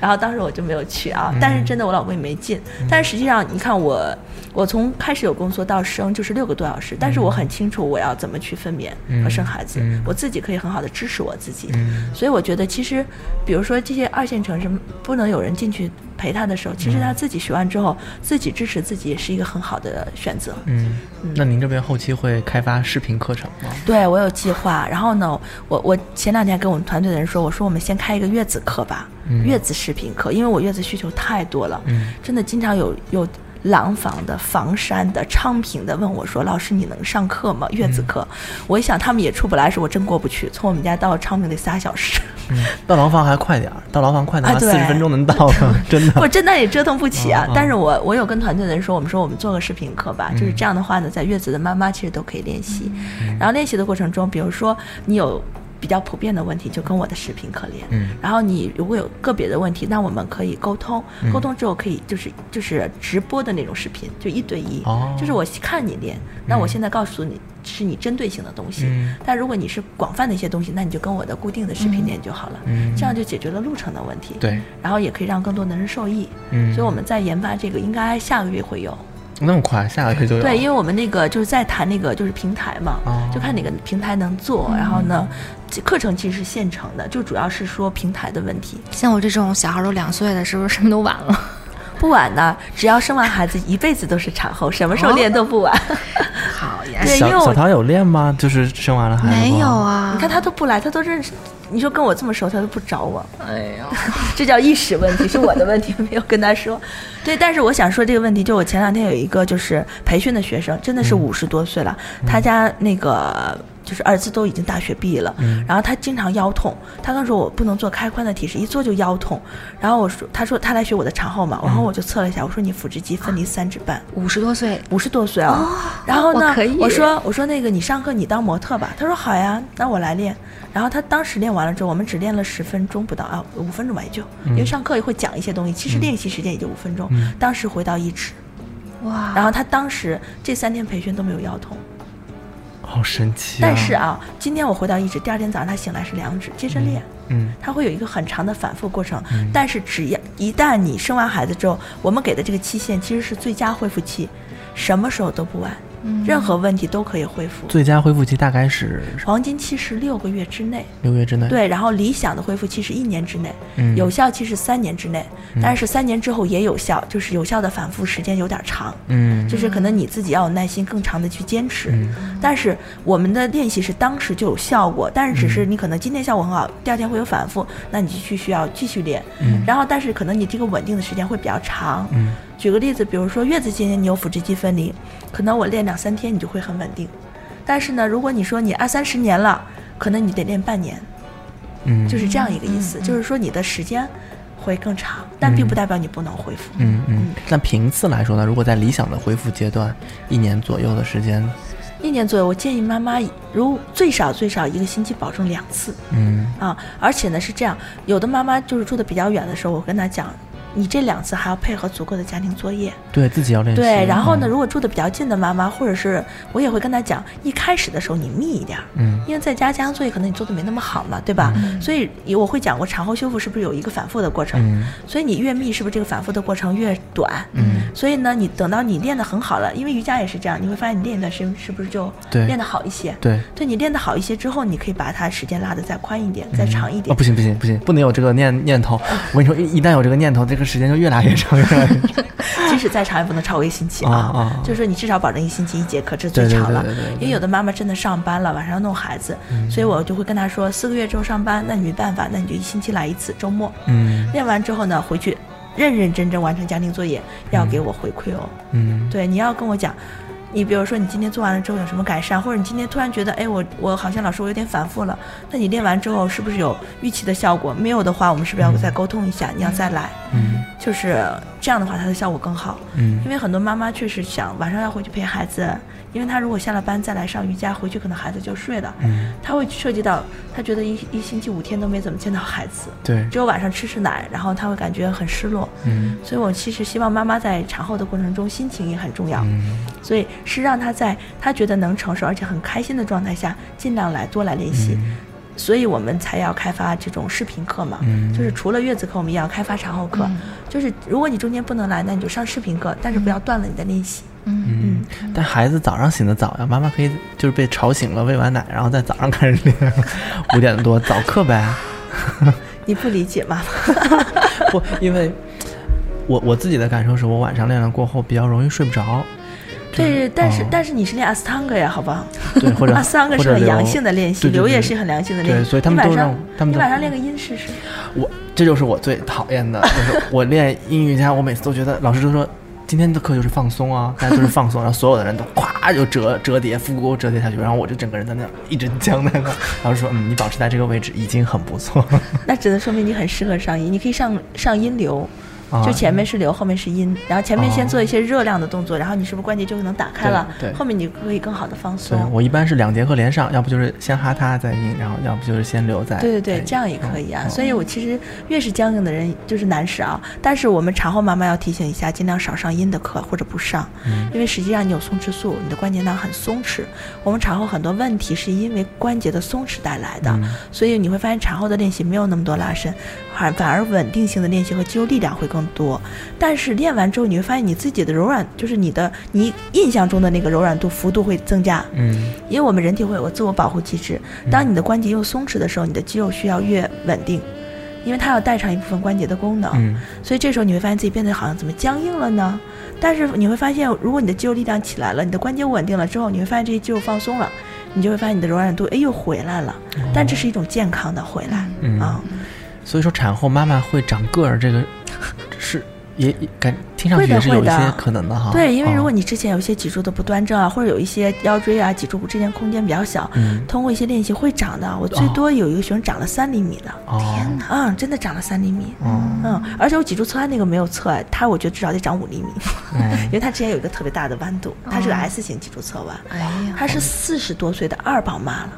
Speaker 2: 然后当时我就没有去啊。但是真的我老公也没进。但是实际上你看我，我从开始有工作到生就是六个多小时，但是我很清楚我要怎么去分娩和生孩子，
Speaker 1: 嗯。
Speaker 2: 我自己可以很好的支持我自己。
Speaker 1: 嗯。
Speaker 2: 所以我觉得其实，比如说这些二线城市不能有人进去陪他的时候，其实他自己学完之后，自己支持自己也是一个很好的选择。
Speaker 1: 嗯，那您这边后期会开发视频课程吗？
Speaker 2: 对我有计划，然后呢，我我前两天跟我们团队的人说，我说我们先开一个月子课吧，
Speaker 1: 嗯。
Speaker 2: 月子视频课，因为我月子需求太多了，
Speaker 1: 嗯。
Speaker 2: 真的经常有有廊坊的、房山的、昌平的问我说，老师你能上课吗？月子课，我一想他们也出不来，是我真过不去，从我们家到昌平得仨小时，
Speaker 1: 嗯，到廊坊还快点儿，到廊坊快的话四十分钟能到了，真的。
Speaker 2: 我真的也折腾不起啊。但是我我有跟团队的人说，我们说我们做个视频课吧，就是这样的话呢，在月子的妈妈其实都可以练习。
Speaker 1: 嗯
Speaker 2: 然后练习的过程中，比如说你有比较普遍的问题，就跟我的视频课练。
Speaker 1: 嗯
Speaker 2: 然后你如果有个别的问题，那我们可以沟通，沟通之后可以就是就是直播的那种视频，就一对一。
Speaker 1: 哦
Speaker 2: 就是我看你练，那我现在告诉你是你针对性的东西。
Speaker 1: 嗯
Speaker 2: 但如果你是广泛的一些东西，那你就跟我的固定的视频练就好了。
Speaker 1: 嗯
Speaker 2: 这样就解决了路程的问题。
Speaker 1: 对，
Speaker 2: 然后也可以让更多的人受益。
Speaker 1: 嗯
Speaker 2: 所以我们在研发这个，应该下个月会有。
Speaker 1: 那么快，下个月就有。
Speaker 2: 对，因为我们那个就是在谈那个就是平台嘛，
Speaker 1: 哦
Speaker 2: 就看哪个平台能做。然后呢，这课程其实是现成的，就主要是说平台的问题。
Speaker 4: 像我这种小孩都两岁了，是不是什么都晚了？
Speaker 2: 不晚的，只要生完孩子，一辈子都是产后，什么时候练都不晚。
Speaker 4: 好呀，
Speaker 2: 对因为
Speaker 1: 小小桃有练吗？就是生完了孩子
Speaker 4: 没有？啊。
Speaker 2: 你看他都不来，他都认识。你说跟我这么熟，他都不找我，
Speaker 4: 哎呀，
Speaker 2: 这叫意识问题，是我的问题，没有跟他说。对，但是我想说这个问题，就我前两天有一个就是培训的学生，真的是五十多岁了，他家那个就是儿子都已经大学毕业了，然后他经常腰痛，他刚说我不能做开髋的体式，一做就腰痛，然后我说他说他来学我的产后嘛，然后我就测了一下，我说你腹直肌分离三指半。
Speaker 4: 五十多岁，
Speaker 2: 五十多岁啊、然后呢
Speaker 4: 我，
Speaker 2: 我说我说那个你上课你当模特吧，他说好呀，那我来练。然后他当时练完了之后，我们只练了十分钟不到啊，五分钟吧也就，因为上课也会讲一些东西，其实练习时间也就五分钟。当时回到一指，
Speaker 4: 哇，
Speaker 2: 然后他当时这三天培训都没有腰痛，
Speaker 1: 好神奇啊！
Speaker 2: 但是啊，今天我回到一指，第二天早上他醒来是两指，接着练。
Speaker 1: 嗯
Speaker 2: 它会有一个很长的反复过程。但是只要一旦你生完孩子之后，我们给的这个期限其实是最佳恢复期，什么时候都不晚，任何问题都可以恢复。
Speaker 1: 最佳恢复期大概是
Speaker 2: 黄金期是六个月之内，
Speaker 1: 六个月之内。，
Speaker 2: 对，然后理想的恢复期是一年之内，
Speaker 1: 嗯
Speaker 2: 有效期是三年之内，但是三年之后也有效，就是有效的反复时间有点长。
Speaker 1: 嗯，
Speaker 2: 就是可能你自己要有耐心，更长的去坚持。但是我们的练习是当时就有效果，但是只是你可能今天效果很好，第二天会有反复，那你继续需要继续练。然后，但是可能你这个稳定的时间会比较长。举个例子，比如说月子期间你有腹直肌分离，可能我练两三天你就会很稳定。但是呢，如果你说你二三十年了，可能你得练半年，
Speaker 1: 嗯，
Speaker 2: 就是这样一个意思，就是说你的时间会更长，但并不代表你不能恢复。
Speaker 1: 嗯嗯。那频次来说呢，如果在理想的恢复阶段，一年左右的时间，
Speaker 2: 一年左右，我建议妈妈如最少最少一个星期保证两次
Speaker 1: 嗯
Speaker 2: 啊，而且呢是这样，有的妈妈就是住的比较远的时候，我跟她讲，你这两次还要配合足够的家庭作业。
Speaker 1: 对自己要练习。
Speaker 2: 对，然后呢，
Speaker 1: 嗯
Speaker 2: 如果住的比较近的妈妈，或者是我也会跟她讲，一开始的时候你密一点儿，
Speaker 1: 嗯
Speaker 2: 因为在家家庭作业可能你做的没那么好嘛，对吧？所以我会讲过产后修复是不是有一个反复的过程，
Speaker 1: 嗯
Speaker 2: 所以你越密是不是这个反复的过程越短？
Speaker 1: 嗯，
Speaker 2: 所以呢，你等到你练得很好了，因为瑜伽也是这样，你会发现你练一段时间是不是就练得好一些？
Speaker 1: 对。
Speaker 2: 对你练得好一些之后，你可以把它时间拉得再宽一点，再长一点。
Speaker 1: 哦，不行不行不行，不能有这个念念头。我跟你说，一一旦有这个念头，这个时间就越来越长，越来越长。
Speaker 2: 即使再长也不能超过一星期
Speaker 1: 啊
Speaker 2: 啊，
Speaker 1: 啊
Speaker 2: 就是说你至少保证一星期一节课，这最长了。因为有的妈妈真的上班了，晚上要弄孩子，所以我就会跟她说，四个月之后上班，那你没办法，那你就一星期来一次，周末
Speaker 1: 嗯
Speaker 2: 练完之后呢，回去认认真真完成家庭作业，要给我回馈哦。
Speaker 1: 嗯
Speaker 2: 对，你要跟我讲，你比如说你今天做完了之后有什么改善，或者你今天突然觉得，哎，我我好像老师我有点反复了，那你练完之后是不是有预期的效果？没有的话，我们是不是要再沟通一下？你要再来，
Speaker 1: 嗯
Speaker 2: 就是这样的话，它的效果更好。
Speaker 1: 嗯
Speaker 2: 因为很多妈妈确实想晚上要回去陪孩子，因为她如果下了班再来上瑜伽，回去可能孩子就睡了，
Speaker 1: 嗯，
Speaker 2: 她会涉及到她觉得一一星期五天都没怎么见到孩子，
Speaker 1: 对，
Speaker 2: 只有晚上吃吃奶，然后她会感觉很失落。
Speaker 1: 嗯
Speaker 2: 所以我其实希望妈妈在产后的过程中心情也很重要，
Speaker 1: 嗯
Speaker 2: 所以是让她在她觉得能承受而且很开心的状态下，尽量来多来练习。所以我们才要开发这种视频课嘛，
Speaker 1: 嗯
Speaker 2: 就是除了月子课，我们也要开发产后课。就是如果你中间不能来，那你就上视频课，但是不要断了你的练习。
Speaker 1: 嗯。但孩子早上醒得早呀，妈妈可以就是被吵醒了，喂完奶，然后在早上开始练，五点多早课呗。
Speaker 2: 你不理解妈妈？
Speaker 1: 不，因为我我自己的感受是我晚上练了过后比较容易睡不着。
Speaker 2: 对，但是、
Speaker 1: 哦
Speaker 2: 但是你是练阿斯汤格呀，好不好？
Speaker 1: 对，或者
Speaker 2: 阿斯汤格是很阳性的练习，流也是很良性的练习。
Speaker 1: 对所以他们都让
Speaker 2: 你晚上你
Speaker 1: 他们你
Speaker 2: 晚上练个音试试。
Speaker 1: 我这就是我最讨厌的，就是 我练阴瑜伽，我每次都觉得老师都说今天的课就是放松啊，大家都是放松，然后所有的人都咵就折折叠，腹股沟折叠下去，然后我就整个人在那一直僵在那。老师说，嗯，你保持在这个位置已经很不错了。
Speaker 2: 那只能说明你很适合上音，你可以上上音流。
Speaker 1: 啊
Speaker 2: 就前面是流，后面是阴，然后前面先
Speaker 1: 哦
Speaker 2: 做一些热量的动作，然后你是不是关节就能打开了？
Speaker 1: 对对
Speaker 2: 后面你可以更好的放
Speaker 1: 对
Speaker 2: 松。
Speaker 1: 我一般是两节课连上，要不就是先哈他再阴，然后要不就是先留在。
Speaker 2: 对对对，这样也可以啊。
Speaker 1: 嗯
Speaker 2: 所以我其实越是僵硬的人就是难使啊。但是我们产后妈妈要提醒一下，尽量少上阴的课或者不上，
Speaker 1: 嗯
Speaker 2: 因为实际上你有松弛素，你的关节囊很松弛。我们产后很多问题是因为关节的松弛带来的，
Speaker 1: 嗯
Speaker 2: 所以你会发现产后的练习没有那么多拉伸，反反而稳定性的练习和肌肉力量会更多。但是练完之后，你会发现你自己的柔软，就是你的你印象中的那个柔软度幅度会增加。
Speaker 1: 嗯
Speaker 2: 因为我们人体会有个自我保护机制，当你的关节又松弛的时候，你的肌肉需要越稳定，因为它要代偿一部分关节的功能。
Speaker 1: 嗯
Speaker 2: 所以这时候你会发现自己变得好像怎么僵硬了呢？但是你会发现，如果你的肌肉力量起来了，你的关节稳定了之后，你会发现这些肌肉放松了，你就会发现你的柔软度哎又回来了。但这是一种健康的回来
Speaker 1: 嗯
Speaker 2: 啊。
Speaker 1: 所以说产后妈妈会长个儿，这个 是也也感听上去也是有一些可能的哈。
Speaker 2: 对，因为如果
Speaker 1: 哦
Speaker 2: 你之前有一些脊柱的不端正啊，或者有一些腰椎啊、脊柱骨之间空间比较小，
Speaker 1: 嗯。
Speaker 2: 通过一些练习会长的。我最
Speaker 1: 哦。
Speaker 2: 多有一个学生长了三厘米的，
Speaker 1: 哦。
Speaker 2: 啊，真的长了三厘米。
Speaker 1: 哦。
Speaker 2: 嗯，而且我脊柱侧弯那个没有测，他我觉得至少得长五厘米，
Speaker 1: 嗯
Speaker 2: 因为他之前有一个特别大的弯度，他是个 S 型脊柱侧弯，
Speaker 4: 哎呀，
Speaker 2: 他是四十多岁的二宝妈了，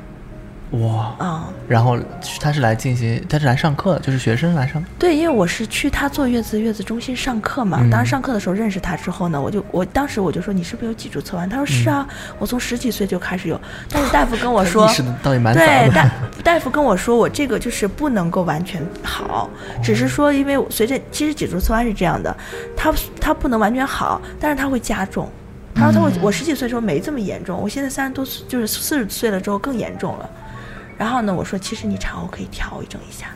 Speaker 1: 哇，
Speaker 2: 嗯，
Speaker 1: 然后他是来进行，他是来上课，就是学生来上。
Speaker 2: 对，因为我是去他坐月子月子中心上课嘛，
Speaker 1: 嗯
Speaker 2: 当时上课的时候认识他之后呢，我就我当时我就说你是不是有脊柱侧弯？他说是啊，我从十几岁就开始有，但是大夫跟我说
Speaker 1: 倒也蛮早
Speaker 2: 对，大大夫跟我说我这个就是不能够完全好，只是说因为随着其实脊柱侧弯是这样的，他他不能完全好，但是他会加重。他说他会，
Speaker 1: 嗯
Speaker 2: 我十几岁的时候没这么严重，我现在三十多岁，就是四十岁了之后更严重了。然后呢，我说其实你产后可以调整一下，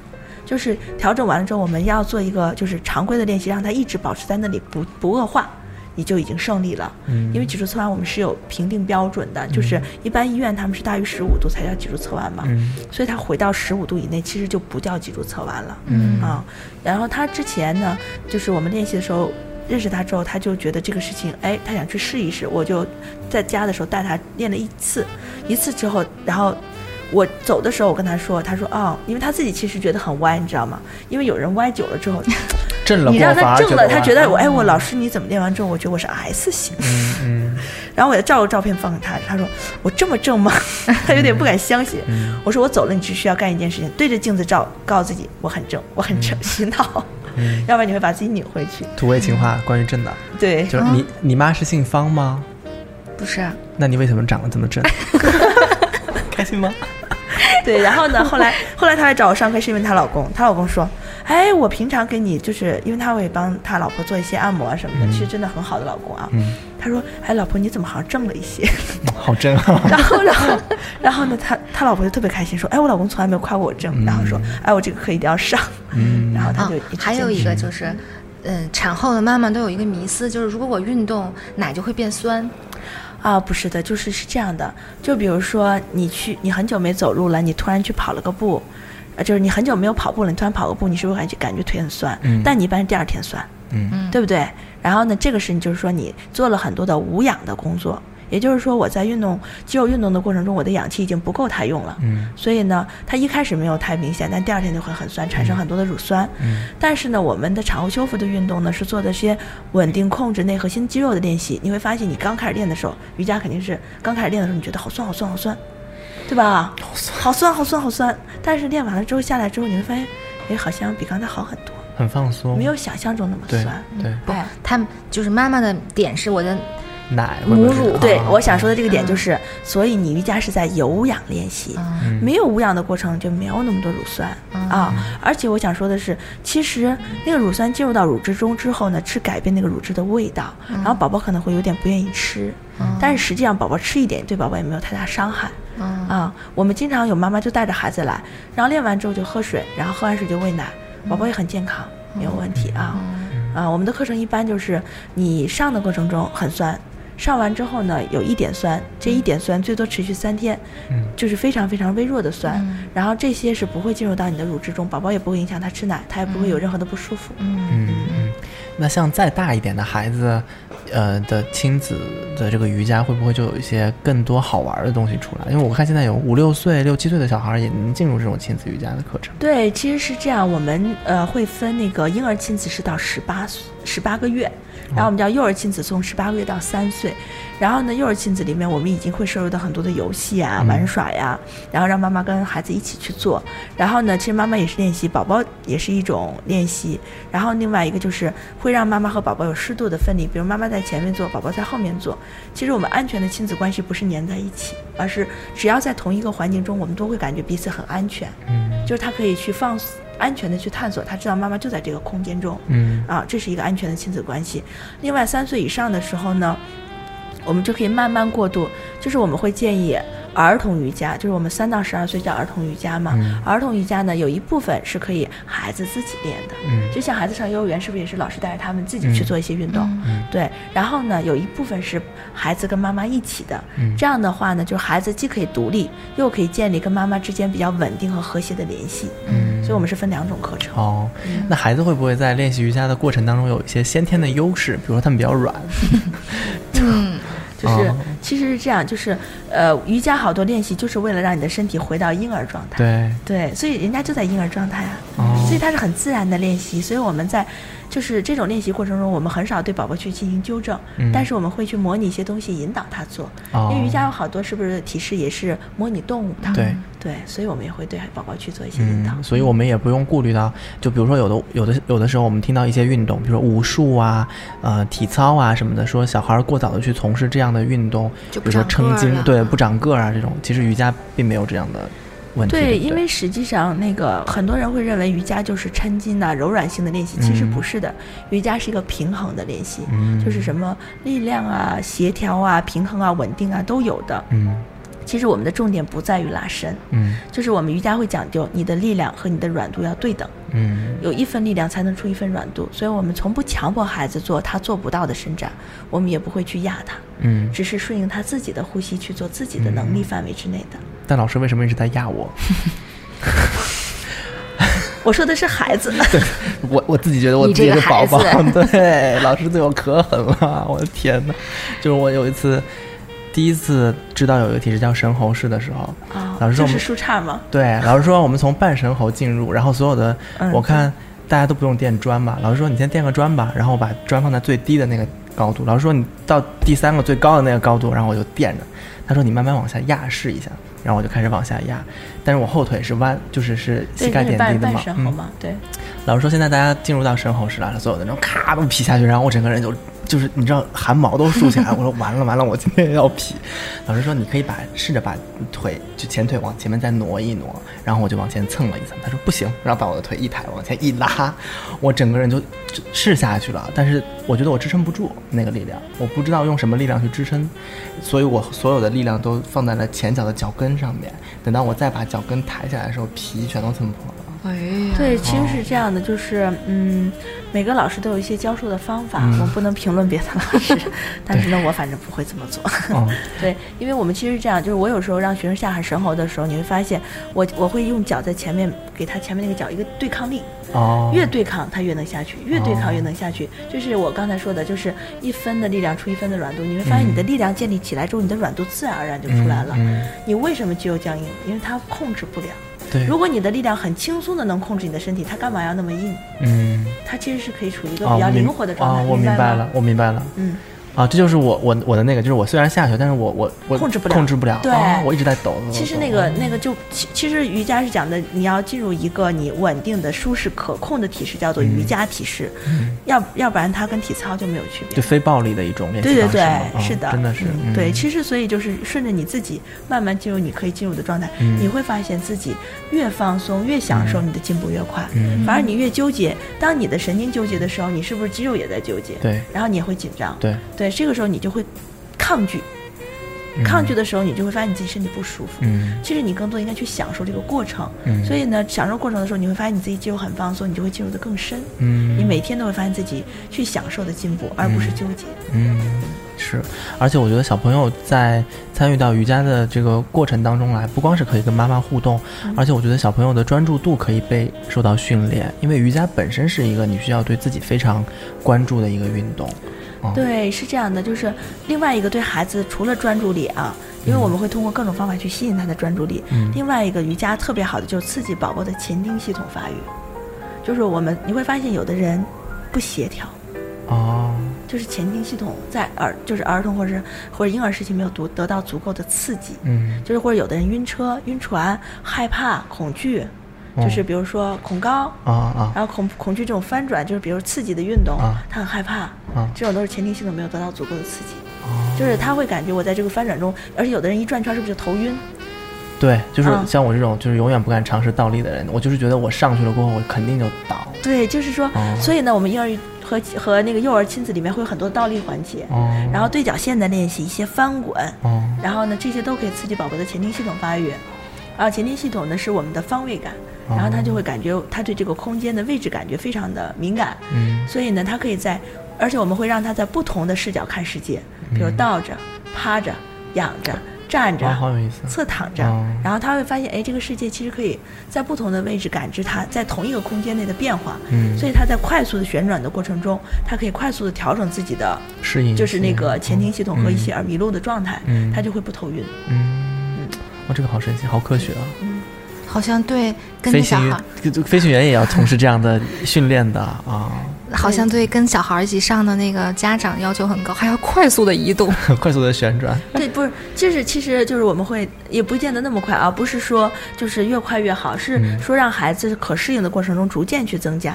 Speaker 2: 就是调整完了之后，我们要做一个就是常规的练习，让它一直保持在那里不不恶化，你就已经胜利了。
Speaker 1: 嗯
Speaker 2: 因为脊柱侧弯我们是有评定标准的，就是一般医院他们是大于十五度才叫脊柱侧弯嘛，
Speaker 1: 嗯
Speaker 2: 所以它回到十五度以内，其实就不叫脊柱侧弯了。
Speaker 1: 嗯
Speaker 2: 啊，然后他之前呢，就是我们练习的时候。认识他之后，他就觉得这个事情，哎，他想去试一试。我就在家的时候带他练了一次，一次之后，然后我走的时候，我跟他说，他说，哦，因为他自己其实觉得很歪，你知道吗？因为有人歪久了之后，
Speaker 1: 正了
Speaker 2: 你让他正了，他觉得我，哎，我老师你怎么练完之后，我觉得我是 S 型。
Speaker 1: 嗯嗯
Speaker 2: 然后我也照个照片放给他，他说我这么正吗？他有点不敢相信。
Speaker 1: 嗯
Speaker 2: 我说我走了，你只需要干一件事情，对着镜子照，告诉自己我很正，我很正，洗脑，
Speaker 1: 嗯，
Speaker 2: 要不然你会把自己拧回去。
Speaker 1: 土味情话关于正的，
Speaker 2: 对，
Speaker 1: 就是你你妈是姓方吗？
Speaker 4: 不是啊，
Speaker 1: 那你为什么长得这么正？开心吗？
Speaker 2: 对，然后呢，后来后来她来找我上课，是因为她老公，她老公说，哎，我平常给你就是因为他会帮他老婆做一些按摩啊什么的，其实真的很好的老公啊。
Speaker 1: 嗯，
Speaker 2: 他说，哎，老婆你怎么好像正了一些？
Speaker 1: 好正啊！
Speaker 2: 然后，然后，然后呢，他他老婆就特别开心，说，哎，我老公从来没有夸过我正，然后说，哎，我这个课一定要上，
Speaker 1: 嗯
Speaker 2: 然后他
Speaker 4: 啊
Speaker 2: 就一直
Speaker 4: 还有一个就是，嗯，产后的妈妈都有一个迷思，就是如果我运动，奶就会变酸。
Speaker 2: 啊，不是的，就是是这样的，就比如说你去，你很久没走路了，你突然去跑了个步，呃，就是你很久没有跑步了，你突然跑个步，你是不是感觉感觉腿很酸？
Speaker 1: 嗯
Speaker 2: 但你一般是第二天酸，
Speaker 1: 嗯
Speaker 2: 对不对？然后呢，这个是你就是说你做了很多的无氧的工作，也就是说我在运动肌肉运动的过程中，我的氧气已经不够它用了。
Speaker 1: 嗯
Speaker 2: 所以呢，它一开始没有太明显，但第二天就会很酸，产生很多的乳酸。
Speaker 1: 嗯
Speaker 2: 但是呢，我们的产后修复的运动呢，是做的些稳定控制内核心肌肉的练习。你会发现，你刚开始练的时候，瑜伽肯定是刚开始练的时候，你觉得好酸好酸好酸，对吧？好酸好酸好酸。但是练完了之后下来之后，你会发现，哎，好像比刚才好很多，
Speaker 1: 很放松，
Speaker 2: 没有想象中那么酸。
Speaker 1: 对
Speaker 4: 不
Speaker 2: 哎，
Speaker 4: 他们就是妈妈的点是我的
Speaker 1: 奶
Speaker 4: 母乳
Speaker 2: 对，
Speaker 1: 啊
Speaker 2: 我想说的这个点就是，所以你瑜伽是在有氧练习。
Speaker 4: 嗯
Speaker 2: 没有无氧的过程就没有那么多乳酸、啊，而且我想说的是，其实那个乳酸进入到乳汁中之后呢，是改变那个乳汁的味道，然后宝宝可能会有点不愿意吃，但是实际上宝宝吃一点对宝宝也没有太大伤害。
Speaker 4: 嗯
Speaker 2: 啊，我们经常有妈妈就带着孩子来，然后练完之后就喝水，然后喝完水就喂奶，宝宝也很健康，没有问题啊。啊，我们的课程一般就是你上的过程中很酸，上完之后呢有一点酸，这一点酸最多持续三天，
Speaker 1: 嗯。
Speaker 2: 就是非常非常微弱的酸，然后这些是不会进入到你的乳汁中，宝宝也不会影响他吃奶，他也不会有任何的不舒服。
Speaker 1: 嗯嗯，那像再大一点的孩子，呃的亲子的这个瑜伽会不会就有一些更多好玩的东西出来？因为我看现在有五六岁、六七岁的小孩也能进入这种亲子瑜伽的课程。
Speaker 2: 对，其实是这样，我们呃会分那个婴儿亲子是到十八十八个月，然后我们叫幼儿亲子从十八个月到三岁，然后呢幼儿亲子里面我们已经会摄入到很多的游戏啊、玩耍呀，然后让妈妈跟孩子一起去做，然后呢其实妈妈也是练习，宝宝也是一种练习，然后另外一个就是会让妈妈和宝宝有适度的分离，比如妈妈在前面坐，宝宝在后面坐。其实我们安全的亲子关系不是粘在一起，而是只要在同一个环境中，我们都会感觉彼此很安全。
Speaker 1: 嗯
Speaker 2: 就是他可以去放安全的去探索，他知道妈妈就在这个空间中，
Speaker 1: 嗯
Speaker 2: 啊，这是一个安全的亲子关系。另外，三岁以上的时候呢，我们就可以慢慢过渡，就是我们会建议儿童瑜伽，就是我们三到十二岁叫儿童瑜伽嘛。
Speaker 1: 嗯
Speaker 2: 儿童瑜伽呢，有一部分是可以孩子自己练的，
Speaker 1: 嗯
Speaker 2: 就像孩子上幼儿园，是不是也是老师带着他们自己去
Speaker 1: 嗯
Speaker 2: 做一些运动？
Speaker 1: 嗯
Speaker 2: 对，然后呢，有一部分是孩子跟妈妈一起的，
Speaker 1: 嗯
Speaker 2: 这样的话呢，就是孩子既可以独立，又可以建立跟妈妈之间比较稳定和和谐的联系。
Speaker 1: 嗯
Speaker 2: 所以我们是分两种课程。
Speaker 1: 哦，那孩子会不会在练习瑜伽的过程当中有一些先天的优势？比如说他们比较软，
Speaker 4: 嗯
Speaker 2: 就是、
Speaker 1: 哦
Speaker 2: 其实是这样，就是呃，瑜伽好多练习就是为了让你的身体回到婴儿状态。
Speaker 1: 对，
Speaker 2: 对，所以人家就在婴儿状态啊，
Speaker 1: 哦
Speaker 2: 所以它是很自然的练习。所以我们在就是这种练习过程中，我们很少对宝宝去进行纠正，
Speaker 1: 嗯
Speaker 2: 但是我们会去模拟一些东西引导他做。
Speaker 1: 哦
Speaker 2: 因为瑜伽有好多是不是提示也是模拟动物的？
Speaker 1: 对
Speaker 2: 对，所以我们也会对宝宝去做一些引导。
Speaker 1: 嗯，所以我们也不用顾虑到，就比如说有的有的有的时候，我们听到一些运动，比如说武术啊、呃体操啊什么的，说小孩儿过早的去从事这样的运动，
Speaker 4: 就
Speaker 1: 比如说
Speaker 4: 不长个
Speaker 1: 撑筋，
Speaker 4: 儿
Speaker 1: 对，不长个儿啊这种，其实瑜伽并没有这样的问题。对
Speaker 2: 对，
Speaker 1: 对，
Speaker 2: 因为实际上那个很多人会认为瑜伽就是抻筋呐、柔软性的练习，其实
Speaker 1: 嗯
Speaker 2: 不是的。瑜伽是一个平衡的练习，
Speaker 1: 嗯
Speaker 2: 就是什么力量啊、协调啊、平衡啊、稳定啊都有的。
Speaker 1: 嗯
Speaker 2: 其实我们的重点不在于拉伸，
Speaker 1: 嗯。
Speaker 2: 就是我们瑜伽会讲究你的力量和你的软度要对等，
Speaker 1: 嗯。
Speaker 2: 有一分力量才能出一分软度，所以我们从不强迫孩子做他做不到的伸展，我们也不会去压他，
Speaker 1: 嗯。
Speaker 2: 只是顺应他自己的呼吸去做自己的能力范围之内的。
Speaker 1: 但老师为什么一直在压我？
Speaker 2: 我说的是孩子，对
Speaker 1: 我我自己觉得我自己
Speaker 4: 这个
Speaker 1: 是宝宝，对，老师对我可狠了，我的天呐，就是我有一次第一次知道有一个体式叫神猴式的时候，
Speaker 2: 啊、
Speaker 1: 老师说我们
Speaker 2: 是树杈吗？
Speaker 1: 对，老师说我们从半神猴进入，然后所有的、
Speaker 2: 嗯
Speaker 1: 我看大家都不用垫砖吧，老师说你先垫个砖吧，然后我把砖放在最低的那个高度，老师说你到第三个最高的那个高度，然后我就垫着，他说你慢慢往下压试一下，然后我就开始往下压，但是我后腿是弯，就是是膝，盖点地的嘛，嗯，
Speaker 2: 神猴嘛，对。
Speaker 1: 老师说现在大家进入到神猴式了，所有的那种咔都劈下去，然后我整个人就就是你知道汗毛都竖起来，我说完了完了，我今天要劈。老师说你可以把试着把腿就前腿往前面再挪一挪，然后我就往前蹭了一蹭，他说不行，然后把我的腿一抬往前一拉，我整个人就试下去了，但是我觉得我支撑不住那个力量，我不知道用什么力量去支撑，所以我所有的力量都放在了前脚的脚跟上面，等到我再把脚跟抬起来的时候，皮全都蹭破了。
Speaker 4: 哎呀，
Speaker 2: 对，其实是这样的，就是嗯，每个老师都有一些教授的方法，
Speaker 1: 嗯
Speaker 2: 我们不能评论别的老师，但是呢，我反正不会这么做。
Speaker 1: 嗯
Speaker 2: 对，因为我们其实是这样，就是我有时候让学生下海神猴的时候，你会发现我我会用脚在前面给他前面那个脚一个对抗力，
Speaker 1: 哦，
Speaker 2: 越对抗他越能下去，越对抗
Speaker 1: 哦
Speaker 2: 越能下去。就是我刚才说的，就是一分的力量出一分的软度，你会发现你的力量建立起来之后，你的软度自然而然就出来了。
Speaker 1: 嗯嗯
Speaker 2: 你为什么肌肉僵硬？因为它控制不了。
Speaker 1: 对，
Speaker 2: 如果你的力量很轻松的能控制你的身体，它干嘛要那么硬？
Speaker 1: 嗯，
Speaker 2: 它其实是可以处于一个比较灵活的状态。
Speaker 1: 啊，我
Speaker 2: 明
Speaker 1: 白了，。我明白了。
Speaker 2: 嗯，
Speaker 1: 啊，这就是我我我的那个，就是我虽然下去，但是我我我
Speaker 2: 控制不了
Speaker 1: 控制不了。
Speaker 2: 对
Speaker 1: 哦我一直在抖。
Speaker 2: 其实那个那个就其其实瑜伽是讲的，你要进入一个你稳定的、舒适、可控的体式，叫做瑜伽体式。
Speaker 1: 嗯
Speaker 2: 要要不然它跟体操就没有区别
Speaker 1: 就。非暴力的一种练习
Speaker 2: 对对
Speaker 1: 方式嘛
Speaker 2: 对，
Speaker 1: 嗯
Speaker 2: 是的，
Speaker 1: 真的是
Speaker 2: 嗯对。其实所以就是顺着你自己慢慢进入你可以进入的状态，
Speaker 1: 嗯
Speaker 2: 你会发现自己越放松越享受，你的进步越快。
Speaker 1: 嗯
Speaker 2: 反而你越纠结，当你的神经纠结的时候，你是不是肌肉也在纠结？
Speaker 1: 对
Speaker 2: 然后你也会紧张。
Speaker 1: 对
Speaker 2: 对，这个时候你就会抗拒，抗拒的时候，你就会发现你自己身体不舒服。
Speaker 1: 嗯
Speaker 2: 其实你更多应该去享受这个过程。
Speaker 1: 嗯
Speaker 2: 所以呢，享受过程的时候，你会发现你自己肌肉很放松，你就会进入的更深。
Speaker 1: 嗯
Speaker 2: 你每天都会发现自己去享受的进步，而不是纠结。
Speaker 1: 嗯，是，而且我觉得小朋友在参与到瑜伽的这个过程当中来，不光是可以跟妈妈互动，
Speaker 2: 嗯
Speaker 1: 而且我觉得小朋友的专注度可以被受到训练，因为瑜伽本身是一个你需要对自己非常关注的一个运动。哦、，
Speaker 2: 对，是这样的，就是另外一个对孩子除了专注力啊，因为我们会通过各种方法去吸引他的专注力。
Speaker 1: 嗯。
Speaker 2: 另外一个瑜伽特别好的就是刺激宝宝的前庭系统发育，就是我们你会发现有的人不协调。
Speaker 1: 哦，
Speaker 2: 就是前庭系统在儿就是儿童或者是或者婴儿时期没有得得到足够的刺激，
Speaker 1: 嗯。
Speaker 2: 就是或者有的人晕车、晕船、害怕、恐惧，就是比如说恐高，
Speaker 1: 啊啊。
Speaker 2: 然后恐恐惧这种翻转，就是比如刺激的运动，
Speaker 1: 啊。
Speaker 2: 他很害怕，
Speaker 1: 啊。
Speaker 2: 这种都是前庭系统没有得到足够的刺激，
Speaker 1: 哦，
Speaker 2: 就是他会感觉我在这个翻转中，而且有的人一转圈是不是就头晕？
Speaker 1: 对，就是
Speaker 2: 嗯
Speaker 1: 像我这种就是永远不敢尝试倒立的人，我就是觉得我上去了过后，我肯定就倒。
Speaker 2: 对，就是说，
Speaker 1: 哦。
Speaker 2: 所以呢，我们婴儿和和那个幼儿亲子里面会有很多倒立环节，
Speaker 1: 哦，
Speaker 2: 然后对角线的练习，一些翻滚，
Speaker 1: 哦，
Speaker 2: 然后呢，这些都可以刺激宝宝的前庭系统发育。然后前庭系统呢是我们的方位感，然后他就会感觉他对这个空间的位置感觉非常的敏感，
Speaker 1: 嗯。
Speaker 2: 所以呢，他可以在，而且我们会让他在不同的视角看世界，比如倒着、趴着、仰着、站着、
Speaker 1: 哦，好有意思。
Speaker 2: 侧躺着，
Speaker 1: 哦。
Speaker 2: 然后他会发现，哎，这个世界其实可以在不同的位置感知它在同一个空间内的变化。
Speaker 1: 嗯。
Speaker 2: 所以他在快速的旋转的过程中，他可以快速的调整自己的，
Speaker 1: 适应
Speaker 2: 就是那个前庭系统和一些
Speaker 1: 嗯。
Speaker 2: 耳迷路的状态，
Speaker 1: 嗯。
Speaker 2: 他就会不头晕。
Speaker 1: 嗯，哇，这个好神奇，好科学啊！
Speaker 2: 嗯，
Speaker 4: 好像对跟
Speaker 1: 飞行
Speaker 4: 着小孩
Speaker 1: 员，飞行员也要从事这样的训练的啊，
Speaker 4: 好像对跟小孩一起上的那个家长要求很高，还要快速的移动。
Speaker 1: 快速的旋转。
Speaker 2: 对，不是，就是其实就是我们会也不见得那么快啊，不是说就是越快越好，是说让孩子可适应的过程中逐渐去增加，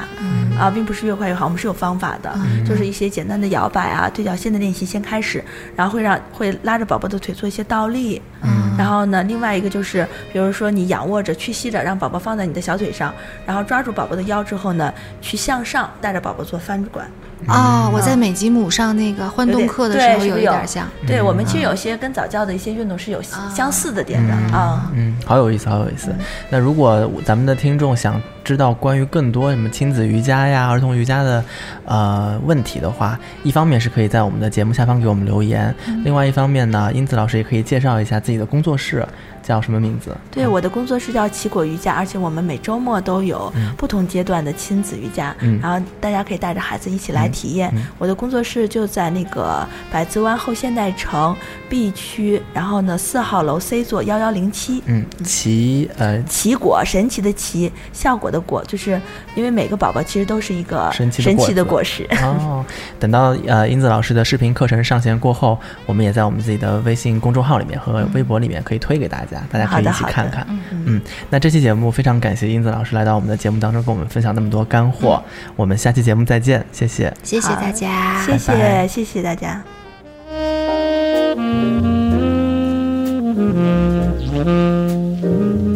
Speaker 2: 啊，并不是越快越好，我们是有方法的，就是一些简单的摇摆啊、对角线的练习先开始，然后会让会拉着宝宝的腿做一些倒立，
Speaker 4: 嗯
Speaker 2: 然后呢，另外一个就是比如说你仰卧着屈膝着，让宝宝放在你的小腿上，然后抓住宝宝的腰之后呢，去向上带着宝宝做翻转。
Speaker 4: 哦，我在美吉姆上那个欢动课的时候有一点像。
Speaker 2: 对我们其实有些跟早教的一些运动是有相似的点的啊。
Speaker 1: 嗯，好有意思，好有意思。那如果咱们的听众想知道关于更多什么亲子瑜伽呀、儿童瑜伽的呃问题的话，一方面是可以在我们的节目下方给我们留言，另外一方面呢，英子老师也可以介绍一下自己的工作室叫什么名字？
Speaker 2: 对，我的工作室叫奇果瑜伽，而且我们每周末都有不同阶段的亲子瑜伽，
Speaker 1: 嗯
Speaker 2: 然后大家可以带着孩子一起来体验。我的工作室就在那个百子湾后现代城 B 区，然后呢四号楼 C 座幺幺零七。
Speaker 1: 嗯，奇呃
Speaker 2: 奇果，神奇的奇，效果的果，就是因为每个宝宝其实都是一个
Speaker 1: 神奇的
Speaker 2: 神奇的
Speaker 1: 果
Speaker 2: 实。
Speaker 1: 哦，等到呃英子老师的视频课程上线过后，我们也在我们自己的微信公众号里面和微博里面可以推给大家，大家可以一起看看。嗯，那这期节目非常感谢英子老师来到我们的节目当中，跟我们分享那么多干货。我们下期节目再见，谢谢。
Speaker 4: 谢谢大家，
Speaker 2: 谢谢谢谢大家。
Speaker 5: Thank